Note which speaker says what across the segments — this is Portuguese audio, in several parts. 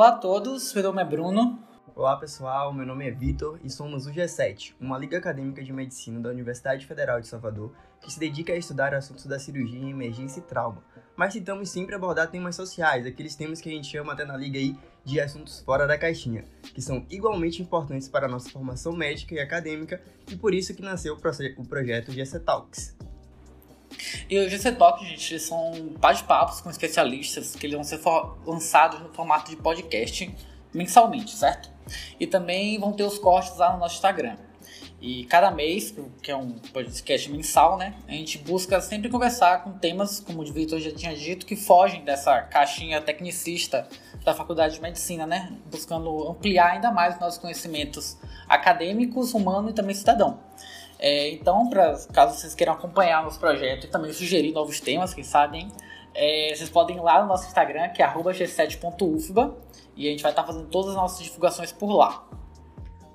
Speaker 1: Olá a todos, meu nome é Bruno.
Speaker 2: Olá pessoal, meu nome é Vitor e somos o G7, uma liga acadêmica de medicina da Universidade Federal de Salvador que se dedica a estudar assuntos da cirurgia em emergência e trauma. Mas tentamos sempre abordar temas sociais, aqueles temas que a gente chama até na liga aí de assuntos fora da caixinha, que são igualmente importantes para a nossa formação médica e acadêmica e por isso que nasceu o projeto GC Talks.
Speaker 1: E o GC Talk, gente, são bate-papos com especialistas que vão ser lançados no formato de podcast mensalmente, certo? E também vão ter os cortes lá no nosso Instagram. E cada mês, que é um podcast mensal, né? A gente busca sempre conversar com temas, como o Vitor já tinha dito, que fogem dessa caixinha tecnicista da Faculdade de Medicina, né? Buscando ampliar ainda mais os nossos conhecimentos acadêmicos, humanos e também cidadão. É, então, pra, caso vocês queiram acompanhar nosso projeto e também sugerir novos temas, quem sabe, hein? É, vocês podem ir lá no nosso Instagram, que é g7.ufba, e a gente vai estar fazendo todas as nossas divulgações por lá.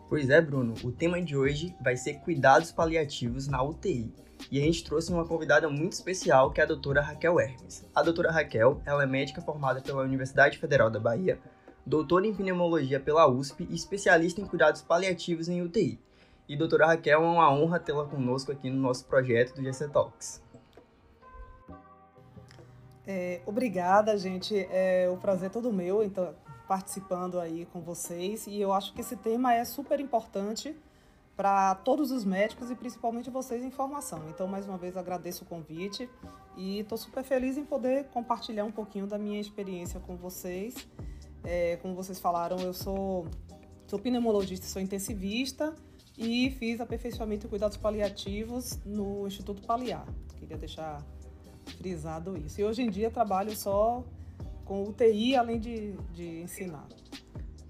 Speaker 2: Pois é, Bruno, o tema de hoje vai ser cuidados paliativos na UTI. E a gente trouxe uma convidada muito especial, que é a doutora Raquel Hermes. A doutora Raquel, ela é médica formada pela Universidade Federal da Bahia, doutora em pneumologia pela USP e especialista em cuidados paliativos em UTI. E doutora Raquel, é uma honra tê-la conosco aqui no nosso projeto do GC Talks.
Speaker 3: É, obrigada, gente. É, o prazer é todo meu, então, participando aí com vocês. E eu acho que esse tema é super importante para todos os médicos e principalmente vocês em formação. Então, mais uma vez, agradeço o convite e estou super feliz em poder compartilhar um pouquinho da minha experiência com vocês. É, como vocês falaram, eu sou, sou pneumologista, sou intensivista e fiz aperfeiçoamento em cuidados paliativos no Instituto Paliar. Queria deixar frisado isso. E hoje em dia trabalho só com UTI, além de, de ensinar.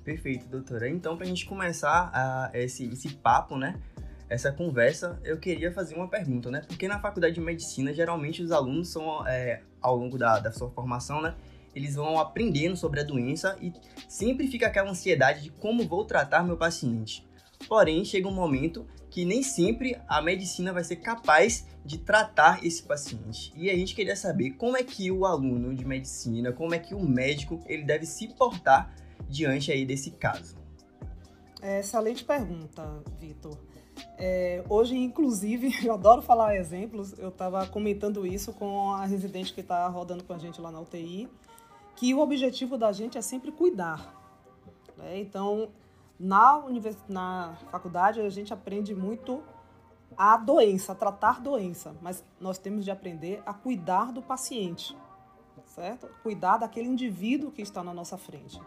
Speaker 2: Perfeito, doutora. Então, para a gente começar a, esse, esse papo, né? Essa conversa, eu queria fazer uma pergunta, né? Porque na faculdade de medicina, geralmente os alunos são, é, ao longo da, da sua formação, né? Eles vão aprendendo sobre a doença e sempre fica aquela ansiedade de como vou tratar meu paciente. Porém, chega um momento que nem sempre a medicina vai ser capaz de tratar esse paciente. E a gente queria saber como é que o aluno de medicina, como é que o médico, ele deve se portar diante aí desse caso.
Speaker 3: É, excelente pergunta, Vitor. É, hoje, inclusive, eu adoro falar exemplos. Eu estava comentando isso com a residente que está rodando com a gente lá na UTI, que o objetivo da gente é sempre cuidar. Né? Então, na, univers... na faculdade, a gente aprende muito a doença, a tratar doença, mas nós temos de aprender a cuidar do paciente, certo? Cuidar daquele indivíduo que está na nossa frente.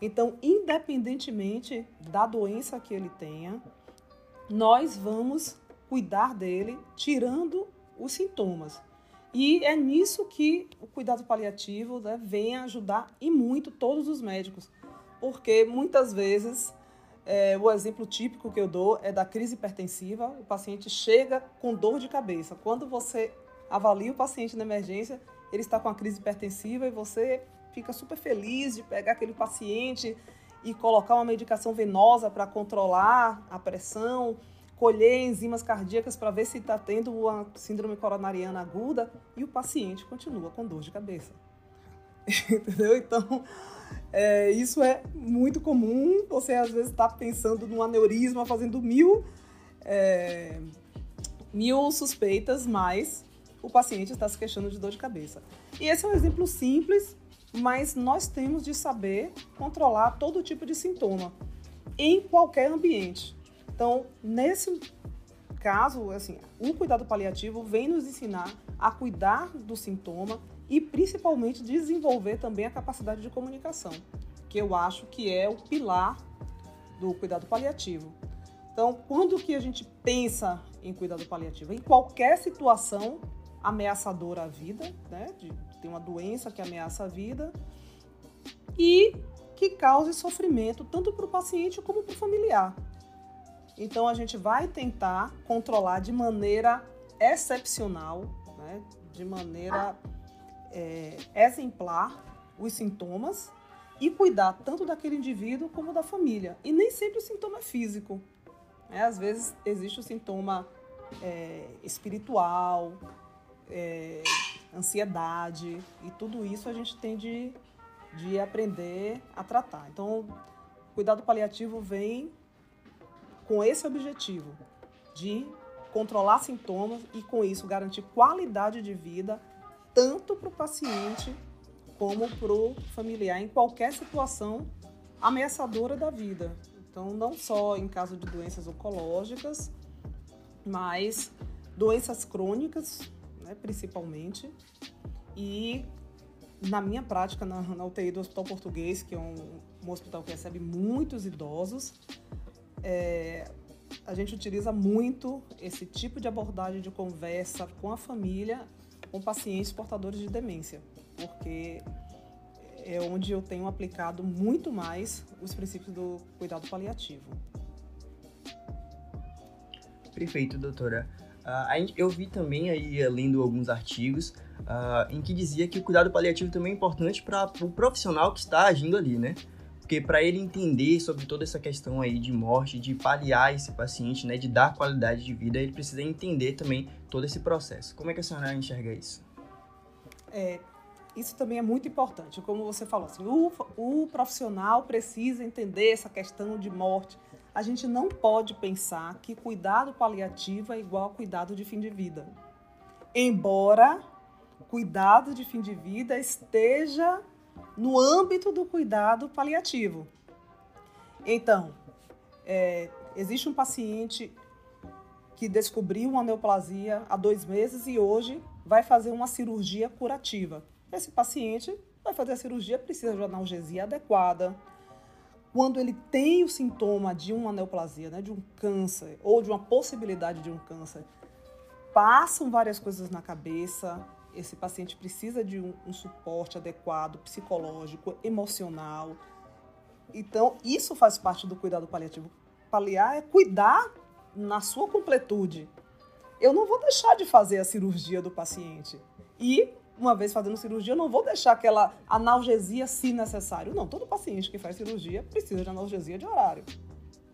Speaker 3: Então, independentemente da doença que ele tenha, nós vamos cuidar dele tirando os sintomas. E é nisso que o cuidado paliativo né, vem ajudar e muito todos os médicos, porque muitas vezes é, o exemplo típico que eu dou é da crise hipertensiva. O paciente chega com dor de cabeça. Quando você avalia o paciente na emergência, ele está com a crise hipertensiva e você fica super feliz de pegar aquele paciente e colocar uma medicação venosa para controlar a pressão, colher enzimas cardíacas para ver se está tendo uma síndrome coronariana aguda e o paciente continua com dor de cabeça. Entendeu? Então, é, isso é muito comum. Você às vezes está pensando num aneurisma, fazendo mil, é, mil suspeitas, mas o paciente está se queixando de dor de cabeça. E esse é um exemplo simples, mas nós temos de saber controlar todo tipo de sintoma em qualquer ambiente. Então, nesse caso, assim, o cuidado paliativo vem nos ensinar a cuidar do sintoma e principalmente desenvolver também a capacidade de comunicação, que eu acho que é o pilar do cuidado paliativo. Então, quando que a gente pensa em cuidado paliativo? Em qualquer situação ameaçadora à vida, né? De, tem uma doença que ameaça a vida e que cause sofrimento tanto para o paciente como para o familiar. Então, a gente vai tentar controlar de maneira excepcional, né? de maneira é, exemplar os sintomas e cuidar tanto daquele indivíduo como da família. E nem sempre o sintoma é físico. Né? Às vezes existe o sintoma é, espiritual, é, ansiedade, e tudo isso a gente tem de de aprender a tratar. Então, o cuidado paliativo vem com esse objetivo de controlar sintomas e, com isso, garantir qualidade de vida tanto para o paciente como para o familiar em qualquer situação ameaçadora da vida. Então, não só em caso de doenças oncológicas, mas doenças crônicas, né, principalmente, e na minha prática na, na, UTI do Hospital Português, que é um, um hospital que recebe muitos idosos, é, a gente utiliza muito esse tipo de abordagem de conversa com a família, com pacientes portadores de demência, porque é onde eu tenho aplicado muito mais os princípios do cuidado paliativo.
Speaker 2: Perfeito, doutora. Uh, eu vi também aí, lendo alguns artigos, uh, em que dizia que o cuidado paliativo também é importante para o profissional que está agindo ali, né? Porque para ele entender sobre toda essa questão aí de morte, de paliar esse paciente, né, de dar qualidade de vida, ele precisa entender também todo esse processo. Como é que a senhora enxerga isso?
Speaker 3: É, isso também é muito importante. Como você falou, assim, o, o profissional precisa entender essa questão de morte. A gente não pode pensar que cuidado paliativo é igual cuidado de fim de vida. Embora cuidado de fim de vida esteja no âmbito do cuidado paliativo. Então, é, existe um paciente que descobriu uma neoplasia há dois meses e hoje vai fazer uma cirurgia curativa. Esse paciente vai fazer a cirurgia, precisa de analgesia adequada. Quando ele tem o sintoma de uma neoplasia, né, de um câncer ou de uma possibilidade de um câncer, passam várias coisas na cabeça, esse paciente precisa de um, um suporte adequado, psicológico, emocional. Então, isso faz parte do cuidado paliativo. Paliar é cuidar na sua completude. Eu não vou deixar de fazer a cirurgia do paciente. E, uma vez fazendo cirurgia, eu não vou deixar aquela analgesia se necessário. Não, todo paciente que faz cirurgia precisa de analgesia de horário.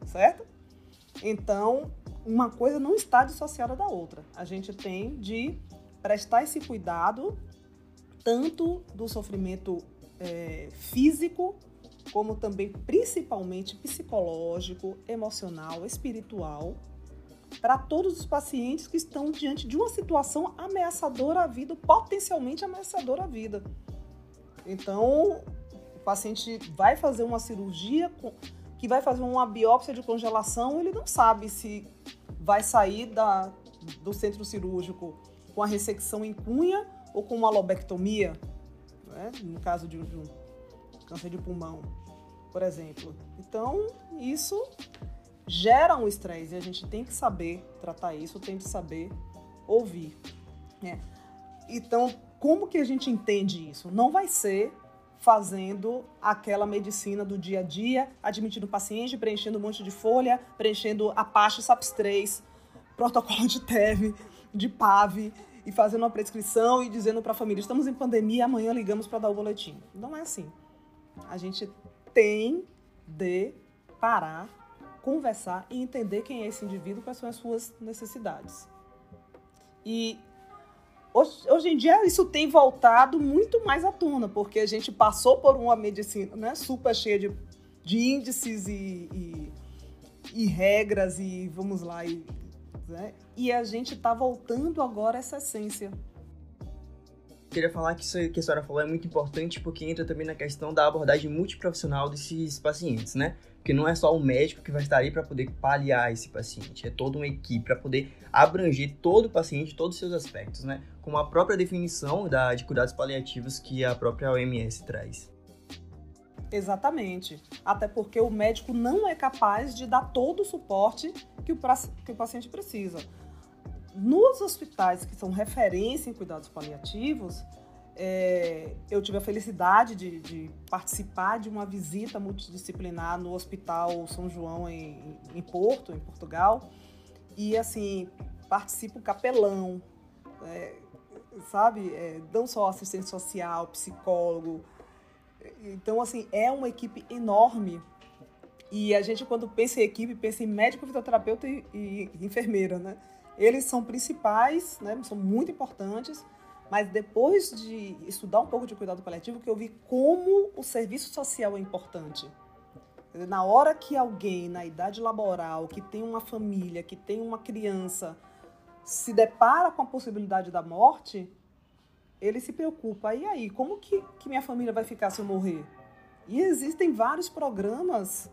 Speaker 3: Certo? Então, uma coisa não está dissociada da outra. A gente tem de prestar esse cuidado tanto do sofrimento é, físico, como também principalmente psicológico, emocional, espiritual, para todos os pacientes que estão diante de uma situação ameaçadora à vida, potencialmente ameaçadora à vida. Então, o paciente vai fazer uma cirurgia que vai fazer uma biópsia de congelação, ele não sabe se vai sair da, do centro cirúrgico com a ressecção em cunha ou com uma lobectomia, né? no caso de, um câncer de pulmão, por exemplo. Então, isso gera um estresse e a gente tem que saber tratar isso, tem que saber ouvir. Né? Então, como que a gente entende isso? Não vai ser fazendo aquela medicina do dia a dia, admitindo paciente, preenchendo um monte de folha, preenchendo a parte SAPS 3, protocolo de TEV, de PAV e fazendo uma prescrição e dizendo para a família: estamos em pandemia, amanhã ligamos para dar o boletim. Não é assim. A gente tem de parar, conversar e entender quem é esse indivíduo, quais são as suas necessidades. E hoje, hoje em dia isso tem voltado muito mais à tona, porque a gente passou por uma medicina né, super cheia de, de índices e, e, e regras e vamos lá, e né? E a gente está voltando agora a essa essência.
Speaker 2: Queria falar que isso que a senhora falou é muito importante porque entra também na questão da abordagem multiprofissional desses pacientes, né? Porque não é só o médico que vai estar ali para poder paliar esse paciente, é toda uma equipe para poder abranger todo o paciente, todos os seus aspectos, né? Como a própria definição da, de cuidados paliativos que a própria OMS traz.
Speaker 3: Exatamente. Até porque o médico não é capaz de dar todo o suporte que o, que o paciente precisa. Nos hospitais que são referência em cuidados paliativos, é, eu tive a felicidade de, de, participar de uma visita multidisciplinar no Hospital São João em, em Porto, em Portugal, e assim participo capelão, é, sabe, é, não só assistente social, psicólogo. Então assim é uma equipe enorme e a gente, quando pensa em equipe, pensa em médico, fisioterapeuta e, e enfermeira, né? Eles são principais, né? São muito importantes, Mas depois de estudar um pouco de cuidado paliativo, que eu vi como o serviço social é importante. Na hora que alguém na idade laboral, que tem uma família, que tem uma criança, se depara com a possibilidade da morte, ele se preocupa. E aí, como que, que minha família vai ficar se eu morrer? E existem vários programas,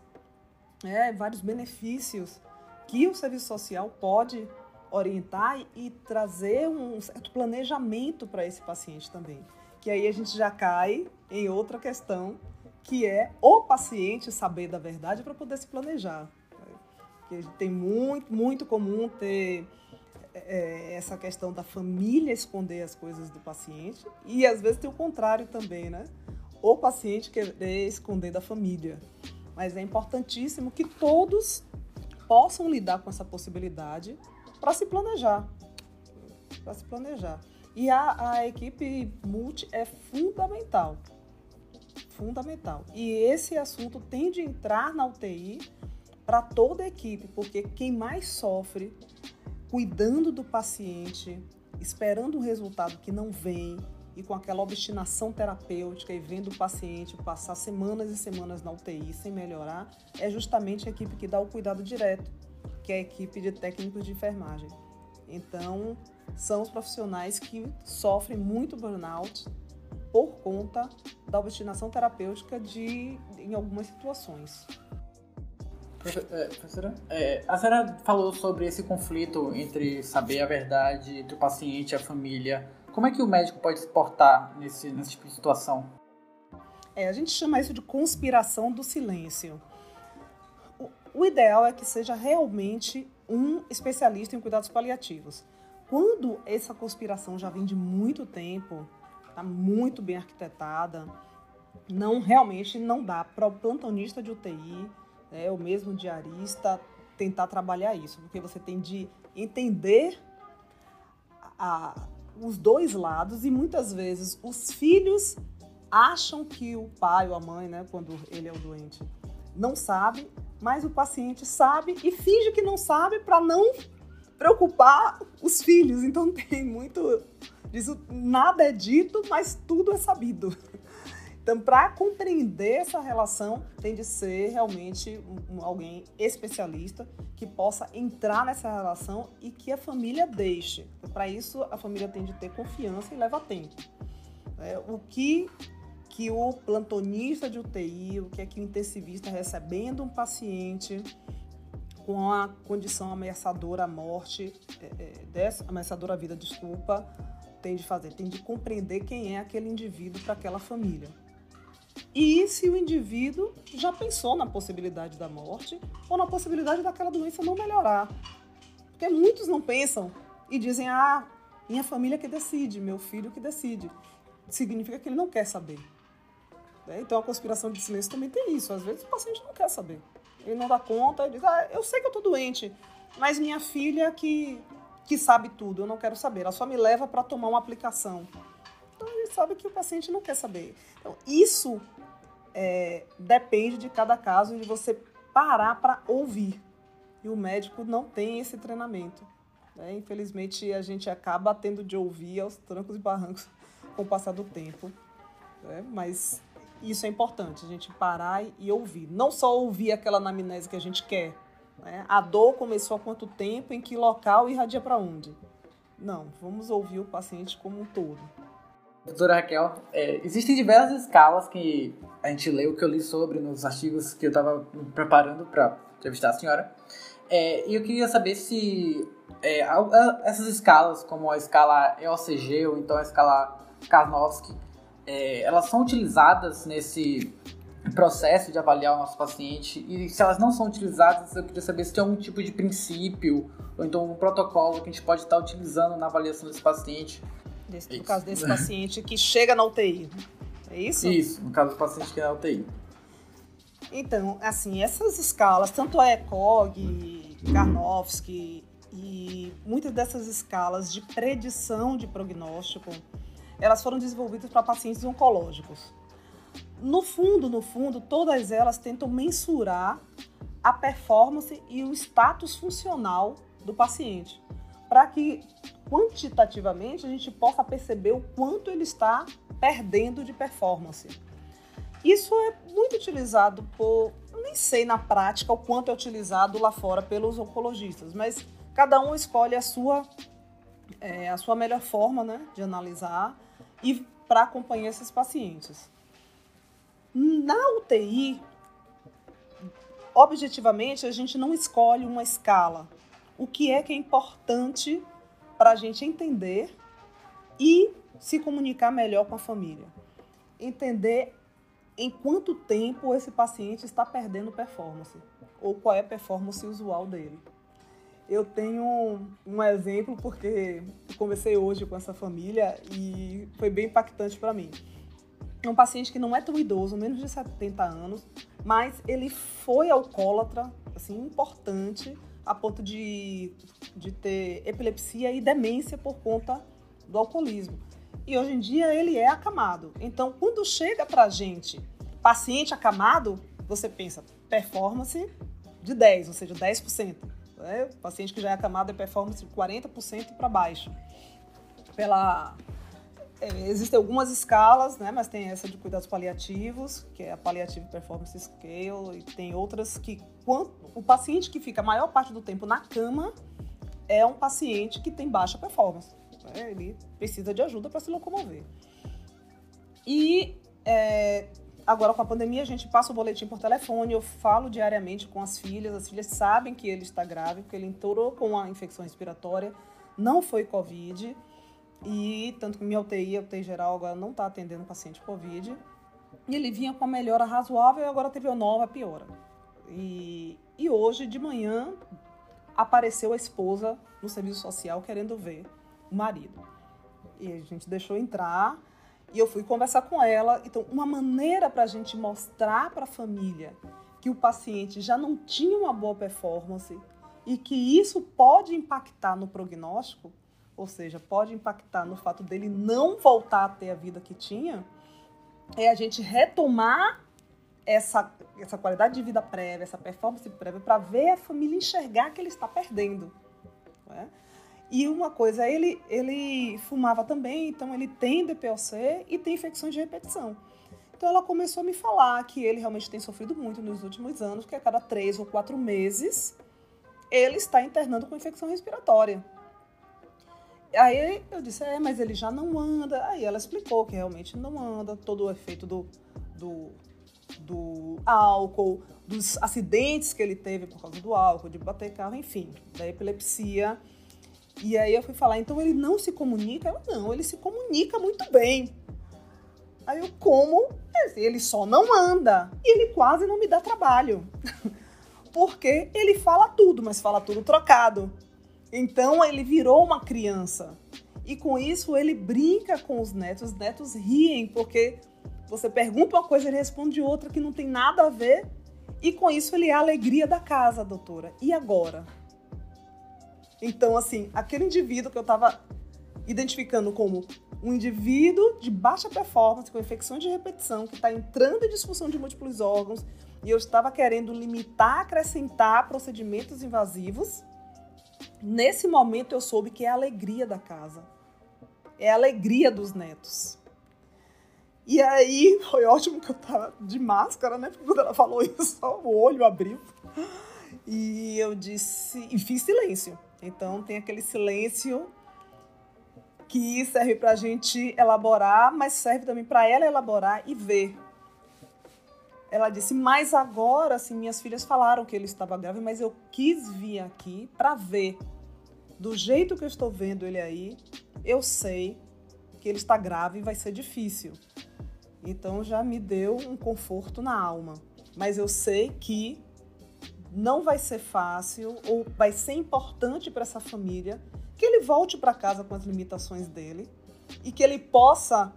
Speaker 3: é, vários benefícios que o serviço social pode orientar e trazer um certo planejamento para esse paciente também. Que aí a gente já cai em outra questão, que é o paciente saber da verdade para poder se planejar. Porque tem muito, muito comum ter é, essa questão da família esconder as coisas do paciente e às vezes tem o contrário também, né? O paciente querer esconder da família. Mas é importantíssimo que todos possam lidar com essa possibilidade para se planejar. Para se planejar. E a, a equipe multi é fundamental. Fundamental. E esse assunto tem de entrar na UTI para toda a equipe, porque quem mais sofre cuidando do paciente, esperando um resultado que não vem e com aquela obstinação terapêutica e vendo o paciente passar semanas e semanas na UTI sem melhorar, é justamente a equipe que dá o cuidado direto que é a equipe de técnicos de enfermagem. Então, são os profissionais que sofrem muito burnout por conta da obstinação terapêutica de, em algumas situações.
Speaker 1: É, professora, é, a senhora falou sobre esse conflito entre saber a verdade entre o paciente e a família. Como é que o médico pode se portar nesse, nesse tipo de situação?
Speaker 3: É, a gente chama isso de conspiração do silêncio. O ideal é que seja realmente um especialista em cuidados paliativos. Quando essa conspiração já vem de muito tempo, está muito bem arquitetada, não realmente não dá para o plantonista de UTI, né, o mesmo diarista, tentar trabalhar isso, porque você tem de entender a, os dois lados e muitas vezes os filhos acham que o pai ou a mãe, né, quando ele é o doente, não sabe mas o paciente sabe e finge que não sabe para não preocupar os filhos. Então tem muito disso, nada é dito, mas tudo é sabido. Então, para compreender essa relação, tem de ser realmente um, alguém especialista que possa entrar nessa relação e que a família deixe. Para isso, a família tem de ter confiança e leva tempo. É, o que que o plantonista de UTI, o que é que o intensivista recebendo um paciente com a condição ameaçadora à morte, é, é, dessa, ameaçadora à vida, desculpa, tem de fazer, tem de compreender quem é aquele indivíduo para aquela família. E se o indivíduo já pensou na possibilidade da morte ou na possibilidade daquela doença não melhorar. Porque muitos não pensam e dizem: ah, minha família que decide, meu filho que decide. Significa que ele não quer saber. Né? Então a conspiração de silêncio também tem isso. Às vezes o paciente não quer saber. Ele não dá conta, ele diz, ah, eu sei que eu tô doente, mas minha filha que, que sabe tudo, eu não quero saber. Ela só me leva para tomar uma aplicação. Sabe que o paciente não quer saber. Então isso é, depende de cada caso e de você parar para ouvir. E o médico não tem esse treinamento. Né? Infelizmente, a gente acaba tendo de ouvir aos trancos e barrancos com o passar do tempo. Né? Mas isso é importante, a gente parar e ouvir. Não só ouvir aquela anamnese que a gente quer. Né? A dor começou há quanto tempo, em que local e irradia para onde. Não, vamos ouvir o paciente como um todo.
Speaker 1: Doutora Raquel, é, existem diversas escalas que a gente leu, que eu li sobre nos artigos que eu estava preparando para entrevistar a senhora. É, e eu queria saber se é, essas escalas, como a escala EOCG ou então a escala Karnofsky, é, elas são utilizadas nesse processo de avaliar o nosso paciente e se elas não são utilizadas, eu queria saber se tem algum tipo de princípio ou então um protocolo que a gente pode estar utilizando na avaliação desse paciente.
Speaker 3: Desse, no caso desse paciente que chega na UTI, é isso?
Speaker 1: Isso, no caso do paciente que é na UTI.
Speaker 3: Então, assim, essas escalas, tanto a ECOG, Karnofsky e muitas dessas escalas de predição de prognóstico, elas foram desenvolvidas para pacientes oncológicos. No fundo, no fundo, todas elas tentam mensurar a performance e o status funcional do paciente. Para que quantitativamente a gente possa perceber o quanto ele está perdendo de performance. Isso é muito utilizado por, nem sei na prática o quanto é utilizado lá fora pelos oncologistas, mas cada um escolhe a sua é, a sua melhor forma, né, de analisar e para acompanhar esses pacientes. Na UTI, objetivamente, a gente não escolhe uma escala. O que é que é importante para a gente entender e se comunicar melhor com a família? Entender em quanto tempo esse paciente está perdendo performance ou qual é a performance usual dele. Eu tenho um exemplo porque conversei hoje com essa família e foi bem impactante para mim. É um paciente que não é tão idoso, menos de 70 anos, mas ele foi alcoólatra, assim, importante, a ponto de, de ter epilepsia e demência por conta do alcoolismo. E hoje em dia ele é acamado. Então, quando chega pra gente paciente acamado, você pensa performance de 10, ou seja, 10%. Né? O paciente que já é acamado é performance de 40% para baixo. Pela, existem algumas escalas, né? mas tem essa de cuidados paliativos, que é a Palliative Performance Scale, e tem outras que quando, o paciente que fica a maior parte do tempo na cama é um paciente que tem baixa performance. Né? Ele precisa de ajuda para se locomover. E é, Agora, com a pandemia, a gente passa o boletim por telefone, eu falo diariamente com as filhas, as filhas sabem que ele está grave, porque ele entrou com a infecção respiratória, não foi Covid, e tanto que minha UTI, a UTI geral, agora não está atendendo paciente Covid. E ele vinha com a melhora razoável e agora teve uma nova piora. E, e hoje, de manhã, apareceu a esposa no serviço social querendo ver o marido. E a gente deixou entrar e eu fui conversar com ela. Então, uma maneira para a gente mostrar para a família que o paciente já não tinha uma boa performance e que isso pode impactar no prognóstico, ou seja, pode impactar no fato dele não voltar a ter a vida que tinha, é a gente retomar essa, essa qualidade de vida prévia, essa performance prévia, para ver a família enxergar que ele está perdendo. É? E uma coisa, ele, ele fumava também, então ele tem DPOC e tem infecções de repetição. Então ela começou a me falar que ele realmente tem sofrido muito nos últimos anos, que a cada três ou quatro meses ele está internando com infecção respiratória. Aí eu disse, é, mas ele já não anda. Aí ela explicou que realmente não anda, todo o efeito do, do, do álcool, dos acidentes que ele teve por causa do álcool, de bater carro, enfim, da epilepsia e aí eu fui falar, então ele não se comunica? Ela, não, ele se comunica muito bem. Aí eu, como? Ele só não anda. E ele quase não me dá trabalho. Porque ele fala tudo, mas fala tudo trocado. Então ele virou uma criança. E com isso ele brinca com os netos. Os netos riem, porque você pergunta uma coisa, ele responde outra que não tem nada a ver. E com isso ele é a alegria da casa, doutora. E agora? Então, assim, aquele indivíduo que eu estava identificando como um indivíduo de baixa performance, com infecção de repetição, que está entrando em disfunção de múltiplos órgãos, e eu estava querendo limitar, acrescentar procedimentos invasivos, nesse momento eu soube que é a alegria da casa. É a alegria dos netos. E aí foi ótimo que eu tava de máscara, né? Porque quando ela falou isso, o olho abriu. E eu disse, e fiz silêncio. Então tem aquele silêncio que serve para a gente elaborar, mas serve também para ela elaborar e ver. Ela disse, mas agora, assim, minhas filhas falaram que ele estava grave, mas eu quis vir aqui para ver. Do jeito que eu estou vendo ele aí, eu sei que ele está grave e vai ser difícil. Então já me deu um conforto na alma. Mas eu sei que não vai ser fácil ou vai ser importante para essa família que ele volte para casa com as limitações dele e que ele possa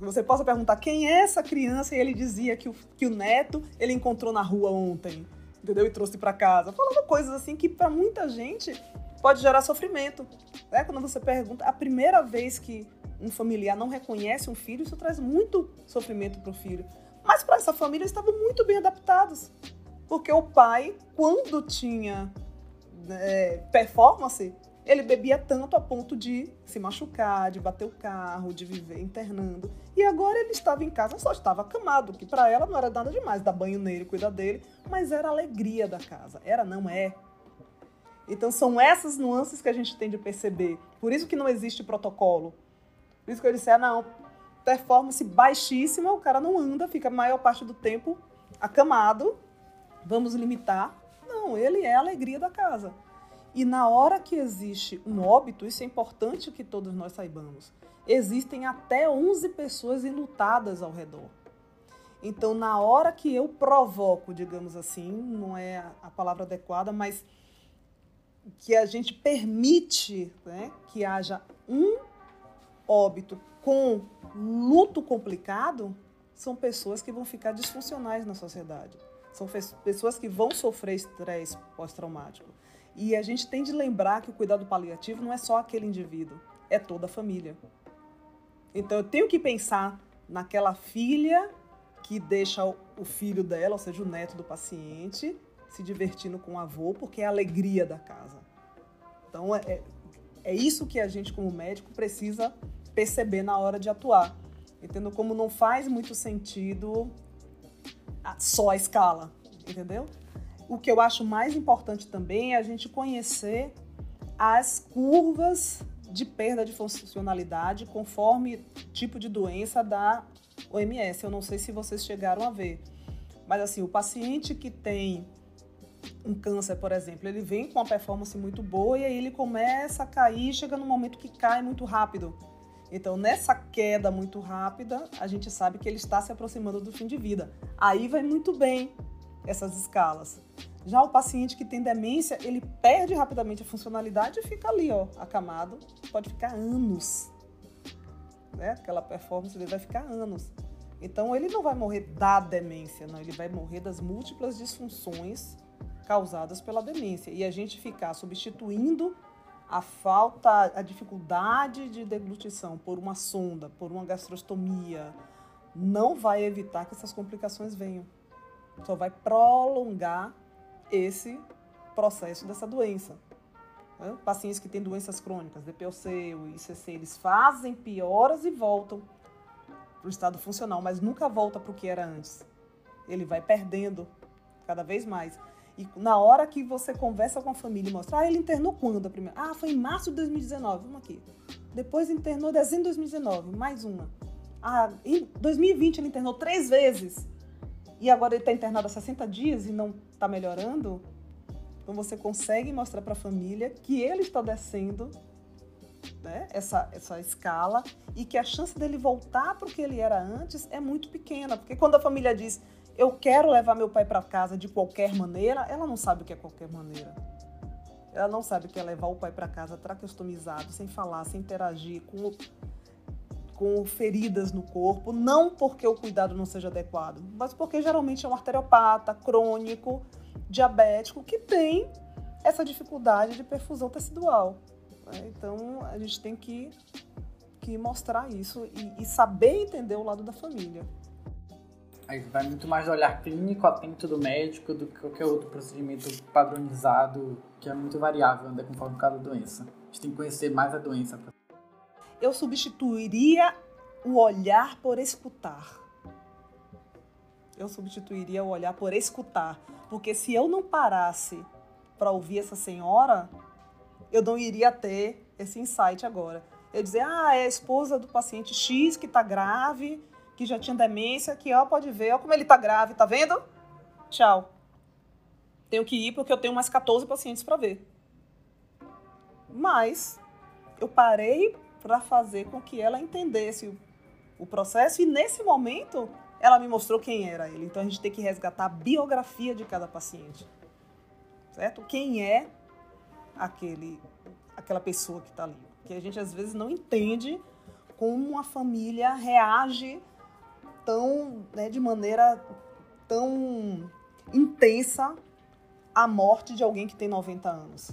Speaker 3: você possa perguntar quem é essa criança e ele dizia que o, que o neto ele encontrou na rua ontem, entendeu? E trouxe para casa. Falando coisas assim que para muita gente pode gerar sofrimento. Né? Quando você pergunta, a primeira vez que um familiar não reconhece um filho, isso traz muito sofrimento para o filho. Mas para essa família, eles estavam muito bem adaptados. Porque o pai, quando tinha é, performance, Ele bebia tanto a ponto de se machucar, de bater o carro, de viver internando. E agora ele estava em casa, só estava acamado, que para ela não era nada demais, dar banho nele, cuidar dele, mas era a alegria da casa. Era, não é. Então são essas nuances que a gente tem de perceber. Por isso que não existe protocolo. Por isso que eu disse, ah, não, performance baixíssima, o cara não anda, fica a maior parte do tempo acamado. Vamos limitar. Não, ele é a alegria da casa. E na hora que existe um óbito, isso é importante que todos nós saibamos, existem até 11 pessoas enlutadas ao redor. Então, na hora que eu provoco, digamos assim, não é a palavra adequada, mas que a gente permite né, que haja um óbito com luto complicado, são pessoas que vão ficar disfuncionais na sociedade. São pessoas que vão sofrer estresse pós-traumático. E a gente tem de lembrar que o cuidado paliativo não é só aquele indivíduo, é toda a família. Então eu tenho que pensar naquela filha que deixa o filho dela, ou seja, o neto do paciente, se divertindo com o avô, porque é a alegria da casa. Então é, é, é isso que a gente, como médico, precisa perceber na hora de atuar. Entendo como não faz muito sentido só a escala, entendeu? O que eu acho mais importante também é a gente conhecer as curvas de perda de funcionalidade conforme tipo de doença da OMS. Eu não sei se vocês chegaram a ver, mas assim, o paciente que tem um câncer, por exemplo, ele vem com uma performance muito boa e aí ele começa a cair, chega num momento que cai muito rápido. Então, nessa queda muito rápida, a gente sabe que ele está se aproximando do fim de vida. Aí vai muito bem, essas escalas. Já o paciente que tem demência, ele perde rapidamente a funcionalidade e fica ali, ó, acamado. Pode ficar anos. Né? Aquela performance ele vai ficar anos. Então ele não vai morrer da demência, não, ele vai morrer das múltiplas disfunções causadas pela demência. E a gente ficar substituindo a falta, a dificuldade de deglutição por uma sonda, por uma gastrostomia, não vai evitar que essas complicações venham só vai prolongar esse processo dessa doença. Né? Pacientes que têm doenças crônicas, DPOC, o ICC, eles fazem pioras e voltam para o estado funcional, mas nunca volta para o que era antes. Ele vai perdendo cada vez mais. E na hora que você conversa com a família e mostra, ah, ele internou quando a primeira? Ah, foi em março de 2019, vamos aqui. Depois internou em dezembro de 2019, mais uma. Ah, em 2020 ele internou três vezes e agora ele está internado há 60 dias e não está melhorando, então você consegue mostrar para a família que ele está descendo né, essa, essa escala e que a chance dele voltar para o que ele era antes é muito pequena. Porque quando a família diz eu quero levar meu pai para casa de qualquer maneira, ela não sabe o que é qualquer maneira. Ela não sabe o que é levar o pai para casa traqueostomizado, sem falar, sem interagir, com com feridas no corpo, não porque o cuidado não seja adequado, mas porque geralmente é um arteriopata, crônico, diabético, que tem essa dificuldade de perfusão tecidual. Né? Então a gente tem que, que mostrar isso e, e saber entender o lado da família.
Speaker 1: Aí vai muito mais do olhar clínico, atento do médico, do que qualquer outro procedimento padronizado, que é muito variável, anda conforme cada doença. A gente tem que conhecer mais a doença
Speaker 3: eu substituiria o olhar por escutar. Eu substituiria o olhar por escutar. Porque se eu não parasse para ouvir essa senhora, eu não iria ter esse insight agora. Eu dizer, ah, é a esposa do paciente X que está grave, que já tinha demência, que ó, pode ver, ó como ele está grave, tá vendo? Tchau. Tenho que ir porque eu tenho mais 14 pacientes para ver. Mas eu parei para fazer com que ela entendesse o, o processo e nesse momento ela me mostrou quem era ele. Então a gente tem que resgatar a biografia de cada paciente, certo? Quem é aquele, aquela pessoa que está ali? Que a gente às vezes não entende como uma família reage tão, né, de maneira tão intensa à morte de alguém que tem 90 anos.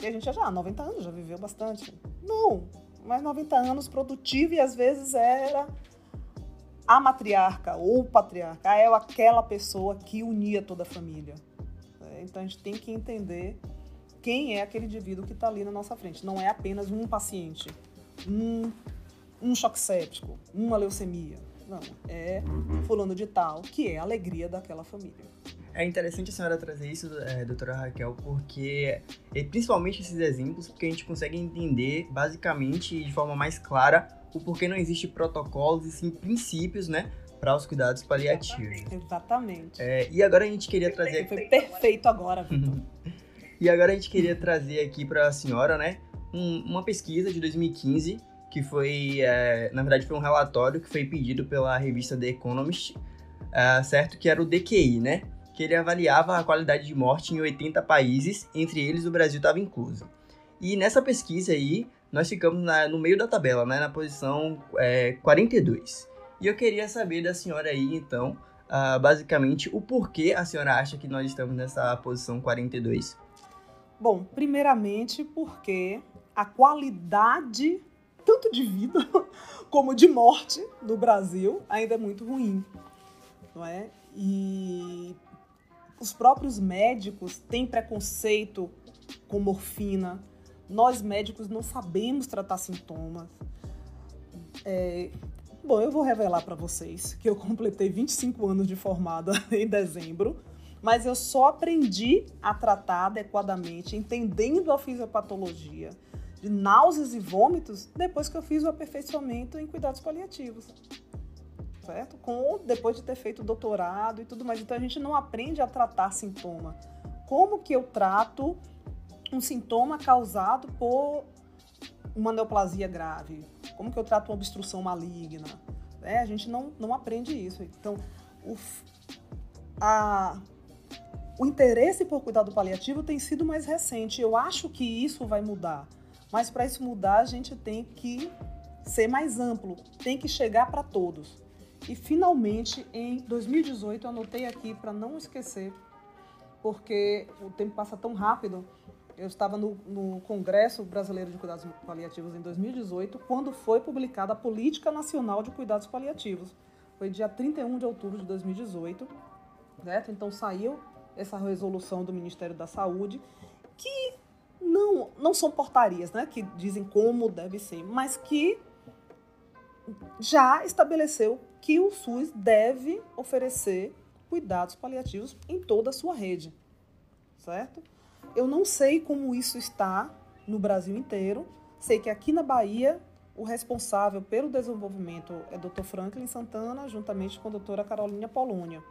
Speaker 3: E a gente já, ah, 90 anos, já viveu bastante. Não, mas 90 anos produtivo e às vezes era a matriarca ou o patriarca, é aquela pessoa que unia toda a família. É, então a gente tem que entender quem é aquele indivíduo que está ali na nossa frente. Não é apenas um paciente, um, um choque séptico, uma leucemia. Não, é fulano de tal, que é a alegria daquela família.
Speaker 2: É interessante a senhora trazer isso, é, doutora Raquel, porque, principalmente esses exemplos, porque a gente consegue entender, basicamente, de forma mais clara, o porquê não existe protocolos e sim princípios, né, para os cuidados paliativos.
Speaker 3: Exatamente.
Speaker 2: É, e agora a gente queria trazer...
Speaker 3: Foi perfeito agora, Vitor.
Speaker 2: e agora a gente queria trazer aqui para a senhora, né, um, uma pesquisa de 2015 que foi, é, na verdade, foi um relatório que foi pedido pela revista The Economist, é, certo? Que era o DQI, né? Que ele avaliava a qualidade de morte em 80 países, entre eles o Brasil estava incluso. E nessa pesquisa aí, nós ficamos na, no meio da tabela, né? Na posição é, 42. E eu queria saber da senhora aí, então, uh, basicamente, o porquê a senhora acha que nós estamos nessa posição 42?
Speaker 3: Bom, primeiramente porque a qualidade tanto de vida como de morte no Brasil ainda é muito ruim, não é? E os próprios médicos têm preconceito com morfina. Nós médicos não sabemos tratar sintomas. É, bom, eu vou revelar para vocês que eu completei 25 anos de formada em dezembro, mas eu só aprendi a tratar adequadamente, entendendo a fisiopatologia, de náuseas e vômitos depois que eu fiz o aperfeiçoamento em cuidados paliativos. Certo? Com, depois de ter feito doutorado e tudo mais. Então a gente não aprende a tratar sintoma. Como que eu trato um sintoma causado por uma neoplasia grave? Como que eu trato uma obstrução maligna? É, a gente não, não aprende isso. Então, o, a, o interesse por cuidado paliativo tem sido mais recente. Eu acho que isso vai mudar. Mas para isso mudar, a gente tem que ser mais amplo, tem que chegar para todos. E finalmente, em 2018, eu anotei aqui para não esquecer, porque o tempo passa tão rápido. Eu estava no, no, Congresso Brasileiro de Cuidados Paliativos em 2018, quando foi publicada a Política Nacional de Cuidados Paliativos. Foi dia 31 de outubro de 2018, certo? Então saiu essa resolução do Ministério da Saúde, que não, não são portarias né, que dizem como deve ser, mas que já estabeleceu que o SUS deve oferecer cuidados paliativos em toda a sua rede, certo? Eu não sei como isso está no Brasil inteiro. Sei que aqui na Bahia o responsável pelo desenvolvimento é Dr. Franklin Santana, juntamente com a doutora Carolina Polônia.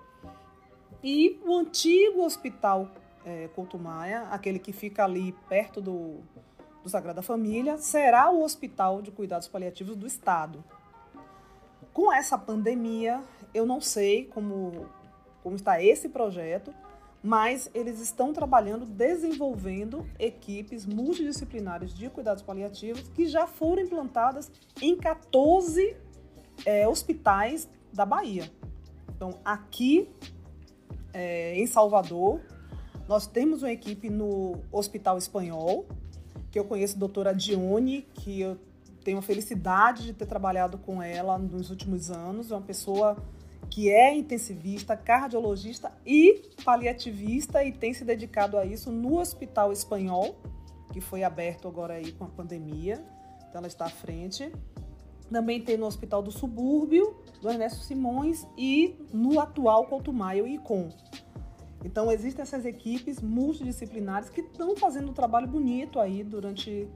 Speaker 3: E o antigo hospital é, Couto Maia, aquele que fica ali perto do, do Sagrada Família, será o Hospital de Cuidados Paliativos do Estado. Com essa pandemia, eu não sei como, como está esse projeto, mas eles estão trabalhando, desenvolvendo equipes multidisciplinares de cuidados paliativos que já foram implantadas em 14 é, hospitais da Bahia. Então, aqui é, em Salvador, nós temos uma equipe no Hospital Espanhol, que eu conheço a doutora Dione, que eu tenho a felicidade de ter trabalhado com ela nos últimos anos. É uma pessoa que é intensivista, cardiologista e paliativista e tem se dedicado a isso no Hospital Espanhol, que foi aberto agora aí com a pandemia. Então ela está à frente. Também tem no Hospital do Subúrbio, do Ernesto Simões e no atual Couto Maio e com então, existem essas equipes multidisciplinares que estão fazendo um trabalho bonito aí durante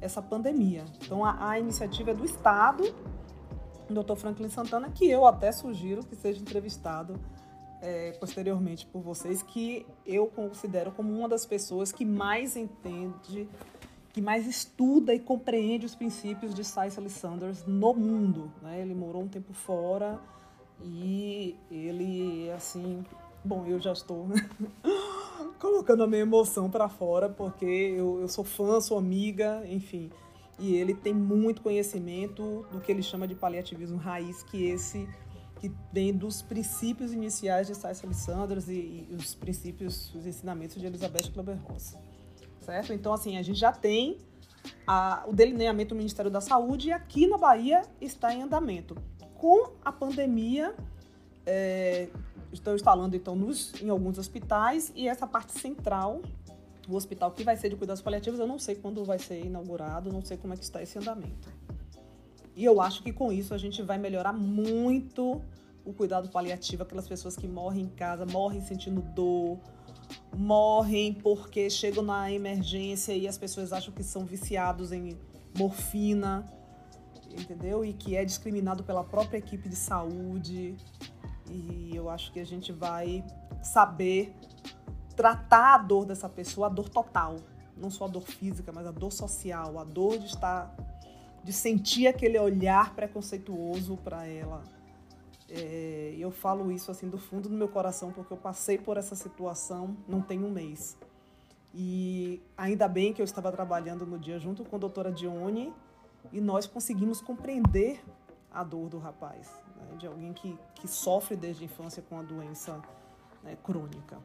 Speaker 3: essa pandemia. Então, a, a iniciativa é do Estado, o Dr. Franklin Santana, que eu até sugiro que seja entrevistado é, posteriormente por vocês, que eu considero como uma das pessoas que mais entende, que mais estuda e compreende os princípios de Cicely Sanders no mundo. Né? Ele morou um tempo fora e ele, assim, Bom, eu já estou colocando a minha emoção para fora, porque eu, eu sou fã, sou amiga, enfim. E ele tem muito conhecimento do que ele chama de paliativismo raiz, que esse que vem dos princípios iniciais de Cecily Sanders e, e, os princípios, os ensinamentos de Elizabeth Klober-Ross. Certo? Então, assim, a gente já tem a, o delineamento do Ministério da Saúde e aqui na Bahia está em andamento. Com a pandemia, é, estão instalando então nos, em alguns hospitais e essa parte central o hospital que vai ser de cuidados paliativos, eu não sei quando vai ser inaugurado, não sei como é que está esse andamento. E eu acho que com isso a gente vai melhorar muito o cuidado paliativo, aquelas pessoas que morrem em casa, morrem sentindo dor, morrem porque chegam na emergência e as pessoas acham que são viciados em morfina, entendeu? E que é discriminado pela própria equipe de saúde. E eu acho que a gente vai saber tratar a dor dessa pessoa, a dor total, não só a dor física, mas a dor social, a dor de estar de sentir aquele olhar preconceituoso para ela. É, eu falo isso assim do fundo do meu coração porque eu passei por essa situação não tem um mês. E ainda bem que eu estava trabalhando no dia junto com a doutora Dione e nós conseguimos compreender a dor do rapaz, né, de alguém que, que sofre desde a infância com a doença né, crônica.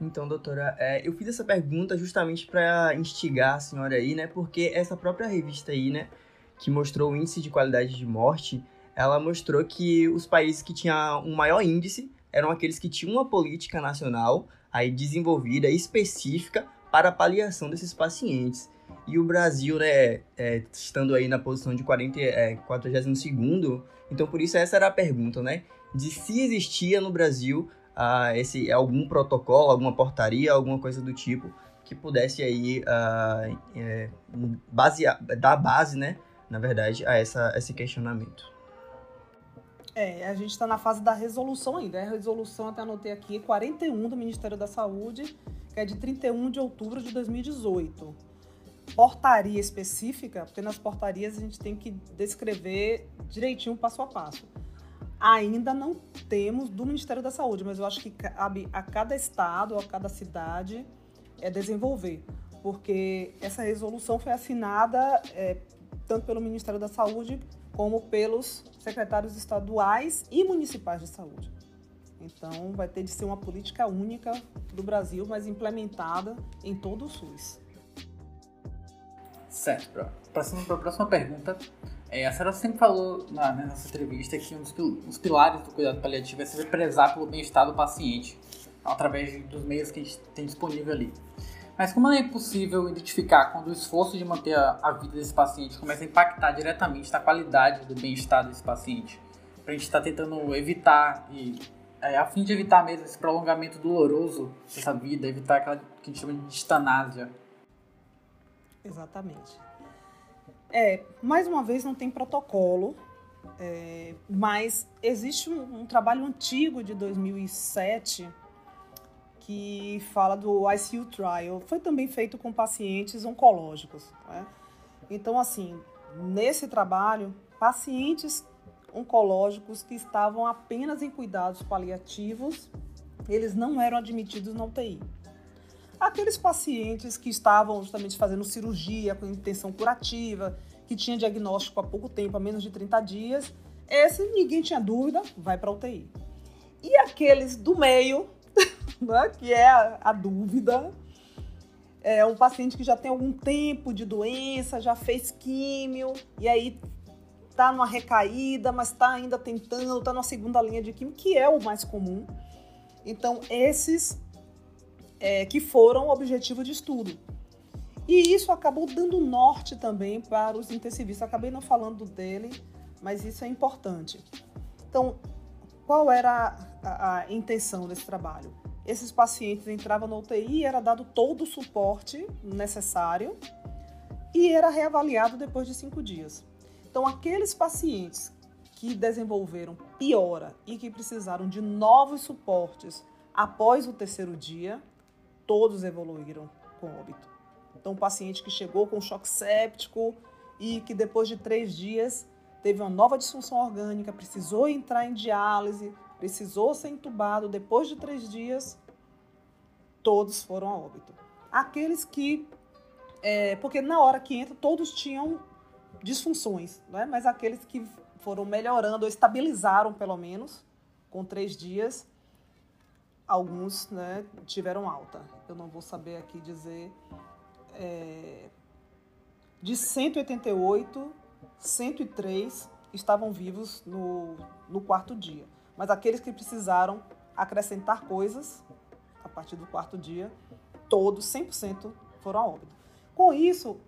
Speaker 2: Então, doutora, é, eu fiz essa pergunta justamente para instigar a senhora aí, né? Porque essa própria revista aí, né, que mostrou o índice de qualidade de morte, ela mostrou que os países que tinham um maior índice eram aqueles que tinham uma política nacional aí desenvolvida específica para a paliação desses pacientes. E o Brasil, né, é, estando aí na posição de 40, é, 42 então por isso essa era a pergunta, né, de se existia no Brasil uh, esse, algum protocolo, alguma portaria, alguma coisa do tipo que pudesse aí uh, é, basear, dar base, né, na verdade, a essa, esse questionamento.
Speaker 3: É, a gente está na fase da resolução ainda. A resolução, até anotei aqui, 41 do Ministério da Saúde, que é de 31 de outubro de 2018. Portaria específica, porque nas portarias a gente tem que descrever direitinho passo a passo ainda não temos do Ministério da Saúde, mas eu acho que cabe a cada estado, a cada cidade é desenvolver, porque essa resolução foi assinada é, tanto pelo Ministério da Saúde como pelos secretários estaduais e municipais de saúde. Então, vai ter de ser uma política única do Brasil, mas implementada em todo o SUS.
Speaker 1: Certo, Passando para a próxima pergunta. É, a senhora sempre falou na, né, nessa entrevista que um dos, dos pilares do cuidado paliativo é sempre prezar pelo bem-estar do paciente, através dos meios que a gente tem disponível ali. Mas como é possível identificar quando o esforço de manter a, a vida desse paciente começa a impactar diretamente na qualidade do bem-estar desse paciente? Para a gente estar tá tentando evitar, e, é, a fim de evitar mesmo esse prolongamento doloroso dessa vida, evitar aquela que a gente chama de distanásia.
Speaker 3: Exatamente. É, mais uma vez não tem protocolo, é, mas existe um, um, trabalho antigo de 2007 que fala do ICU Trial. Foi também feito com pacientes oncológicos. Né? Então, assim, nesse trabalho, pacientes oncológicos que estavam apenas em cuidados paliativos, eles não eram admitidos na UTI. Aqueles pacientes que estavam justamente fazendo cirurgia com intenção curativa, que tinha diagnóstico há pouco tempo, há menos de 30 dias, esse ninguém tinha dúvida, vai para UTI. E aqueles do meio, né, que é a, a dúvida, é um paciente que já tem algum tempo de doença, já fez químio, e aí tá numa recaída, mas está ainda tentando, está numa segunda linha de químio, que é o mais comum. Então, esses é, que foram objetivo de estudo. E isso acabou dando norte também para os intensivistas. Acabei não falando dele, mas isso é importante. Então, qual era a, a intenção desse trabalho? Esses pacientes entravam na UTI e era dado todo o suporte necessário e era reavaliado depois de cinco dias. Então, aqueles pacientes que desenvolveram piora e que precisaram de novos suportes após o terceiro dia, todos evoluíram com óbito. Então, um paciente que chegou com choque séptico e que depois de três dias teve uma nova disfunção orgânica, precisou entrar em diálise, precisou ser entubado depois de três dias, todos foram a óbito. Aqueles que, é, porque na hora que entra, todos tinham disfunções, né? mas aqueles que foram melhorando ou estabilizaram pelo menos com três dias, alguns né, tiveram alta. Eu não vou saber aqui dizer. É, de 188, 103 estavam vivos no, no quarto dia. Mas aqueles que precisaram acrescentar coisas a partir do quarto dia, todos, 100%, foram a óbito. Com isso,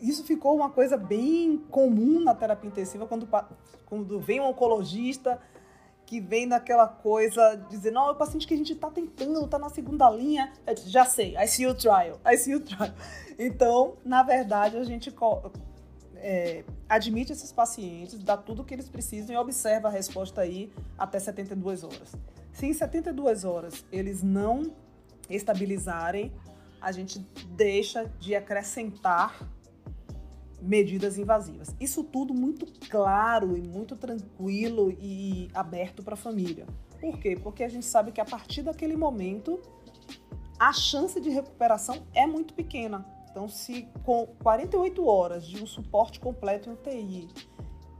Speaker 3: isso ficou uma coisa bem comum na terapia intensiva quando, quando vem um oncologista que vem naquela coisa dizendo, não, é o paciente que a gente está tentando, está na segunda linha. Disse, já sei, I see you trial, I see you trial. Então, na verdade, a gente é, admite esses pacientes, dá tudo o que eles precisam e observa a resposta aí até 72 horas. Se em 72 horas eles não estabilizarem, a gente deixa de acrescentar medidas invasivas. Isso tudo muito claro e muito tranquilo e aberto para a família. Por quê? Porque a gente sabe que a partir daquele momento a chance de recuperação é muito pequena. Então, se com 48 horas de um suporte completo em UTI,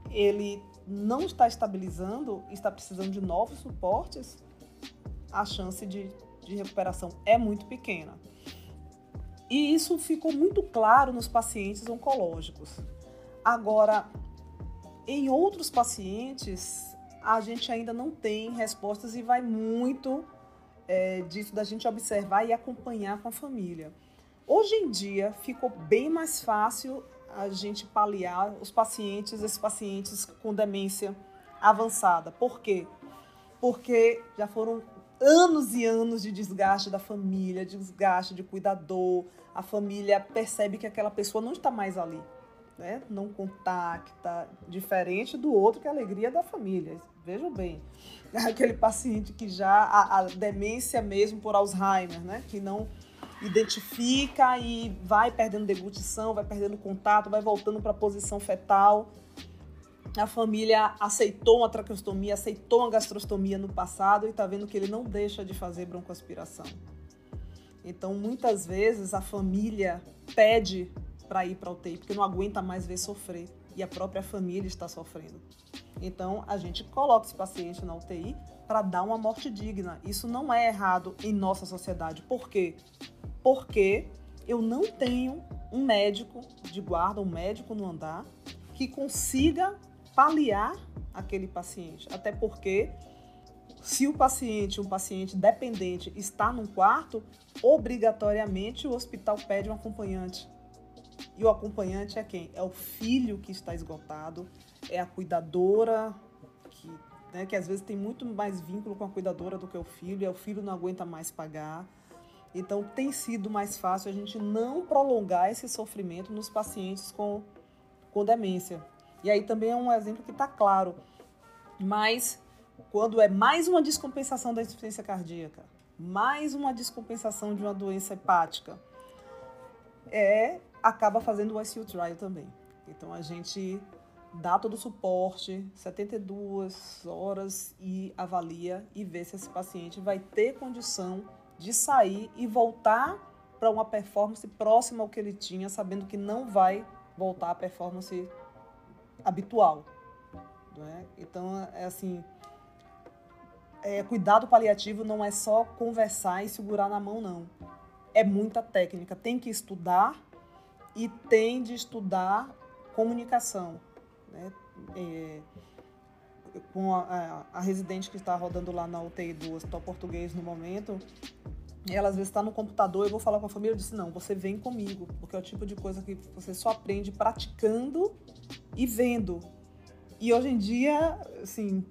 Speaker 3: ele não está estabilizando, está precisando de novos suportes, a chance de, de recuperação é muito pequena. E isso ficou muito claro nos pacientes oncológicos. Agora, em outros pacientes, a gente ainda não tem respostas e vai muito é, disso da gente observar e acompanhar com a família. Hoje em dia, ficou bem mais fácil a gente paliar os pacientes, esses pacientes com demência avançada. Por quê? Porque já foram anos e anos de desgaste da família, desgaste de cuidador. A família percebe que aquela pessoa não está mais ali, né? Não contacta, diferente do outro que é a alegria da família. Vejam bem, aquele paciente que já a, a demência mesmo por Alzheimer, né? Que não identifica e vai perdendo deglutição, vai perdendo contato, vai voltando para a posição fetal a família aceitou uma traqueostomia, aceitou uma gastrostomia no passado e está vendo que ele não deixa de fazer broncoaspiração. Então, muitas vezes a família pede para ir para UTI porque não aguenta mais ver sofrer e a própria família está sofrendo. Então, a gente coloca esse paciente na UTI para dar uma morte digna. Isso não é errado em nossa sociedade. Por quê? Porque eu não tenho um médico de guarda, um médico no andar que consiga paliar aquele paciente. Até porque se o paciente, um paciente dependente, está num quarto, obrigatoriamente o hospital pede um acompanhante. E o acompanhante é quem? É o filho que está esgotado, é a cuidadora, que, né, que às vezes tem muito mais vínculo com a cuidadora do que o filho, e o filho não aguenta mais pagar. Então tem sido mais fácil a gente não prolongar esse sofrimento nos pacientes com, com demência. E aí também é um exemplo que está claro. Mas quando é mais uma descompensação da insuficiência cardíaca, mais uma descompensação de uma doença hepática, é acaba fazendo o ICU trial também. Então a gente dá todo o suporte, 72 horas e avalia e vê se esse paciente vai ter condição de sair e voltar para uma performance próxima ao que ele tinha, sabendo que não vai voltar à performance habitual. Né? Então, é assim, é, cuidado paliativo não é só conversar e segurar na mão, não. É muita técnica. Tem que estudar e tem de estudar comunicação. Né? É, com a, a, a, residente que está rodando lá na UTI do Hospital Português no momento, ela às vezes está no computador, eu vou falar com a família, eu disse, não, você vem comigo, porque é o tipo de coisa que você só aprende praticando e vendo. E hoje em dia, assim,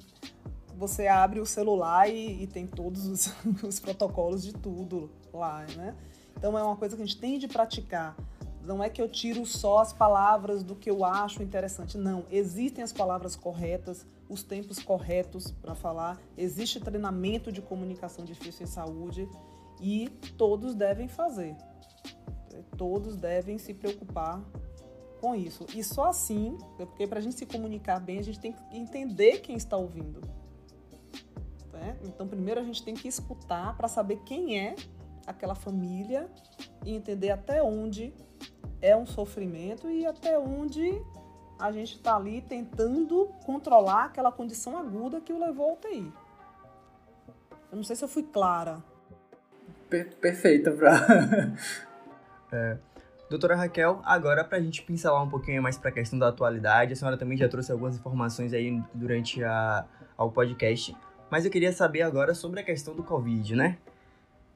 Speaker 3: você abre o celular e, e tem todos os, os, protocolos de tudo lá, né? Então é uma coisa que a gente tem de praticar. Não é que eu tiro só as palavras do que eu acho interessante. Não, existem as palavras corretas, os tempos corretos para falar, existe treinamento de comunicação difícil em saúde e todos devem fazer. Todos devem se preocupar com isso. E só assim, porque para a gente se comunicar bem, a gente tem que entender quem está ouvindo. Né? Então, primeiro a gente tem que escutar para saber quem é aquela família e entender até onde é um sofrimento e até onde a gente está ali tentando controlar aquela condição aguda que o levou ao UTI. Eu não sei se eu fui clara.
Speaker 1: Per perfeita, pra...
Speaker 2: é, Doutora Raquel, agora para a gente pincelar um pouquinho mais para a questão da atualidade, a senhora também já trouxe algumas informações aí durante a, ao podcast, mas eu queria saber agora sobre a questão do Covid, né?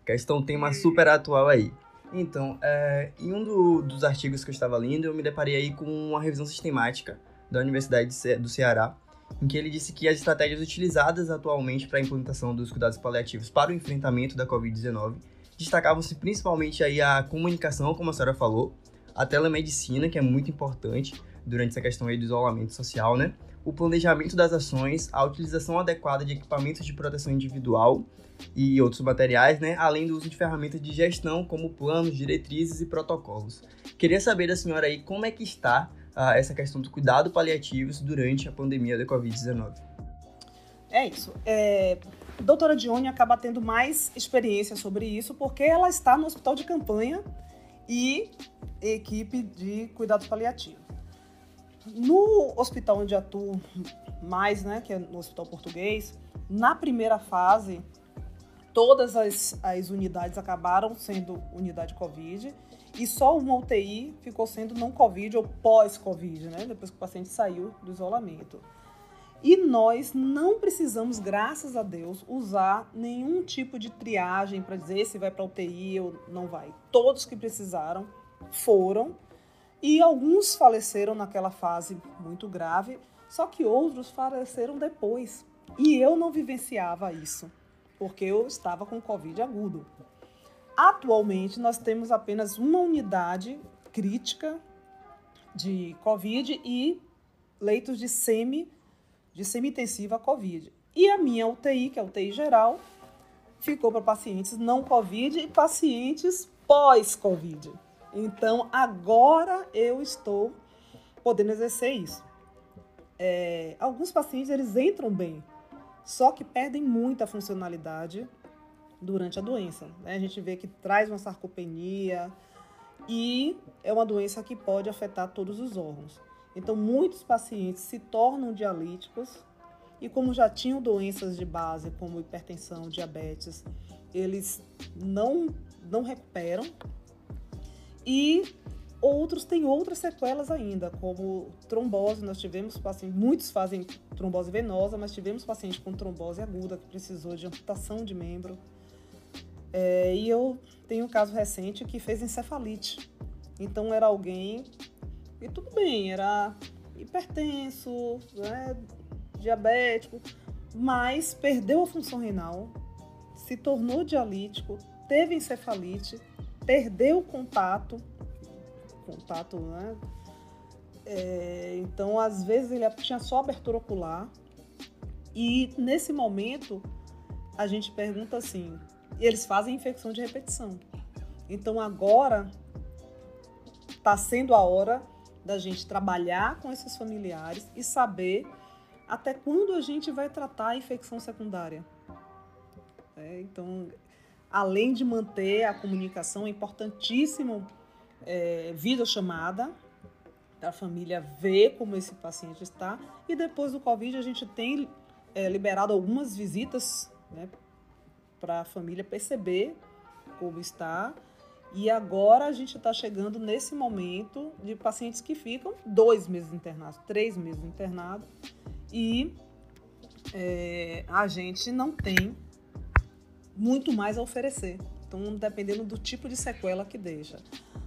Speaker 2: Questão tema super atual aí. Então, é, em um do, dos artigos que eu estava lendo, eu me deparei aí com uma revisão sistemática da Universidade do Ceará, em que ele disse que as estratégias utilizadas atualmente para a implementação dos cuidados paliativos para o enfrentamento da Covid-19 destacavam-se principalmente aí a comunicação, como a senhora falou, a telemedicina, que é muito importante durante essa questão aí do isolamento social, né? O planejamento das ações, a utilização adequada de equipamentos de proteção individual e outros materiais, né? Além do uso de ferramentas de gestão como planos, diretrizes e protocolos. Queria saber da senhora aí como é que está essa questão do cuidado paliativos durante a pandemia da Covid-19.
Speaker 3: É isso. É, a doutora Dione acaba tendo mais experiência sobre isso porque ela está no hospital de campanha e equipe de cuidados paliativos. No hospital onde atuo mais, né, que é no hospital português, na primeira fase, todas as, as unidades acabaram sendo unidade Covid e só uma UTI ficou sendo não Covid ou pós-Covid, né, depois que o paciente saiu do isolamento. E nós não precisamos, graças a Deus, usar nenhum tipo de triagem para dizer se vai para UTI ou não vai. Todos que precisaram foram e alguns faleceram naquela fase muito grave, só que outros faleceram depois. E eu não vivenciava isso, porque eu estava com Covid agudo. Atualmente, nós temos apenas uma unidade crítica de Covid e leitos de semi de semi-intensiva Covid. E a minha UTI, que é a UTI geral, ficou para pacientes não Covid e pacientes pós-Covid. Então, agora eu estou podendo exercer isso. É, alguns pacientes, eles entram bem, só que perdem muita funcionalidade durante a doença. Né? A gente vê que traz uma sarcopenia e é uma doença que pode afetar todos os órgãos. Então, muitos pacientes se tornam dialíticos e, como já tinham doenças de base, como hipertensão, diabetes, eles não, não recuperam. E outros têm outras sequelas ainda, como trombose. Nós tivemos pacientes, muitos fazem trombose venosa, mas tivemos pacientes com trombose aguda que precisou de amputação de membro. É, e eu tenho um caso recente que fez encefalite. Então era alguém e tudo bem, era hipertenso, né, diabético, mas perdeu a função renal, se tornou dialítico, teve encefalite, perdeu o contato, contato, né? É, então, às vezes, ele tinha só abertura ocular. E nesse momento, a gente pergunta assim: eles fazem infecção de repetição. Então, agora está sendo a hora da gente trabalhar com esses familiares e saber até quando a gente vai tratar a infecção secundária. É, então, além de manter a comunicação, é importantíssimo é, videochamada para a família ver como esse paciente está. E depois do Covid, a gente tem é, liberado algumas visitas né, para a família perceber como está e agora a gente está chegando nesse momento de pacientes que ficam dois meses internados, três meses internados, e é, a gente não tem muito mais a oferecer. Então, dependendo do tipo de sequela que deixa.